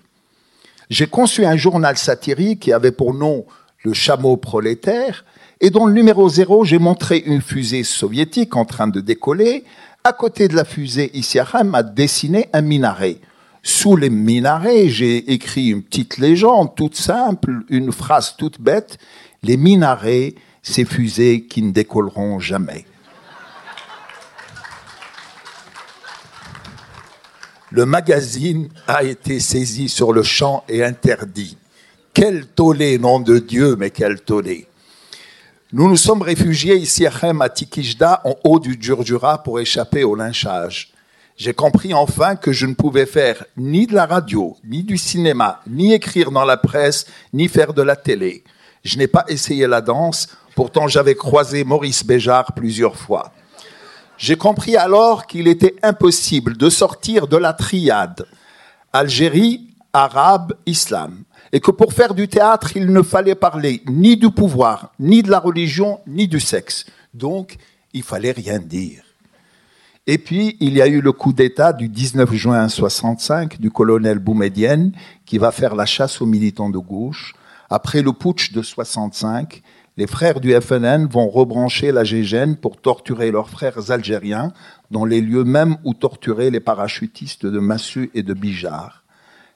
J'ai conçu un journal satirique qui avait pour nom Le chameau prolétaire et dont le numéro zéro, j'ai montré une fusée soviétique en train de décoller. À côté de la fusée, Issiaram a dessiné un minaret. Sous les minarets, j'ai écrit une petite légende toute simple, une phrase toute bête. Les minarets, ces fusées qui ne décolleront jamais. le magazine a été saisi sur le champ et interdit. Quel tollé, nom de Dieu, mais quel tollé. Nous nous sommes réfugiés ici à Khem, à Tikijda, en haut du Djurdjura, pour échapper au lynchage. J'ai compris enfin que je ne pouvais faire ni de la radio, ni du cinéma, ni écrire dans la presse, ni faire de la télé. Je n'ai pas essayé la danse, pourtant j'avais croisé Maurice Béjart plusieurs fois. J'ai compris alors qu'il était impossible de sortir de la triade Algérie, arabe, islam, et que pour faire du théâtre, il ne fallait parler ni du pouvoir, ni de la religion, ni du sexe. Donc, il fallait rien dire. Et puis, il y a eu le coup d'État du 19 juin 65 du colonel Boumedienne qui va faire la chasse aux militants de gauche. Après le putsch de 65, les frères du FNN vont rebrancher la GGN pour torturer leurs frères algériens dans les lieux mêmes où torturaient les parachutistes de Massu et de Bijar.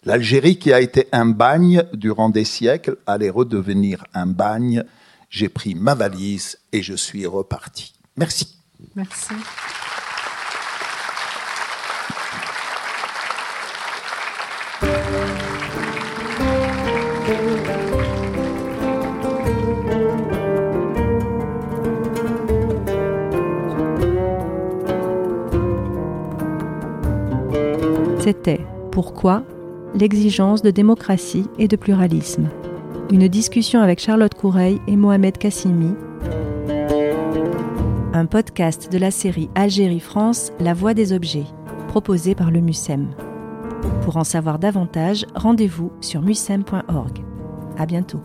L'Algérie, qui a été un bagne durant des siècles, allait redevenir un bagne. J'ai pris ma valise et je suis reparti. Merci. Merci. C'était Pourquoi l'exigence de démocratie et de pluralisme. Une discussion avec Charlotte Coureil et Mohamed Kassimi. Un podcast de la série Algérie-France, La Voix des Objets, proposé par le MUSEM. Pour en savoir davantage, rendez-vous sur musem.org. À bientôt.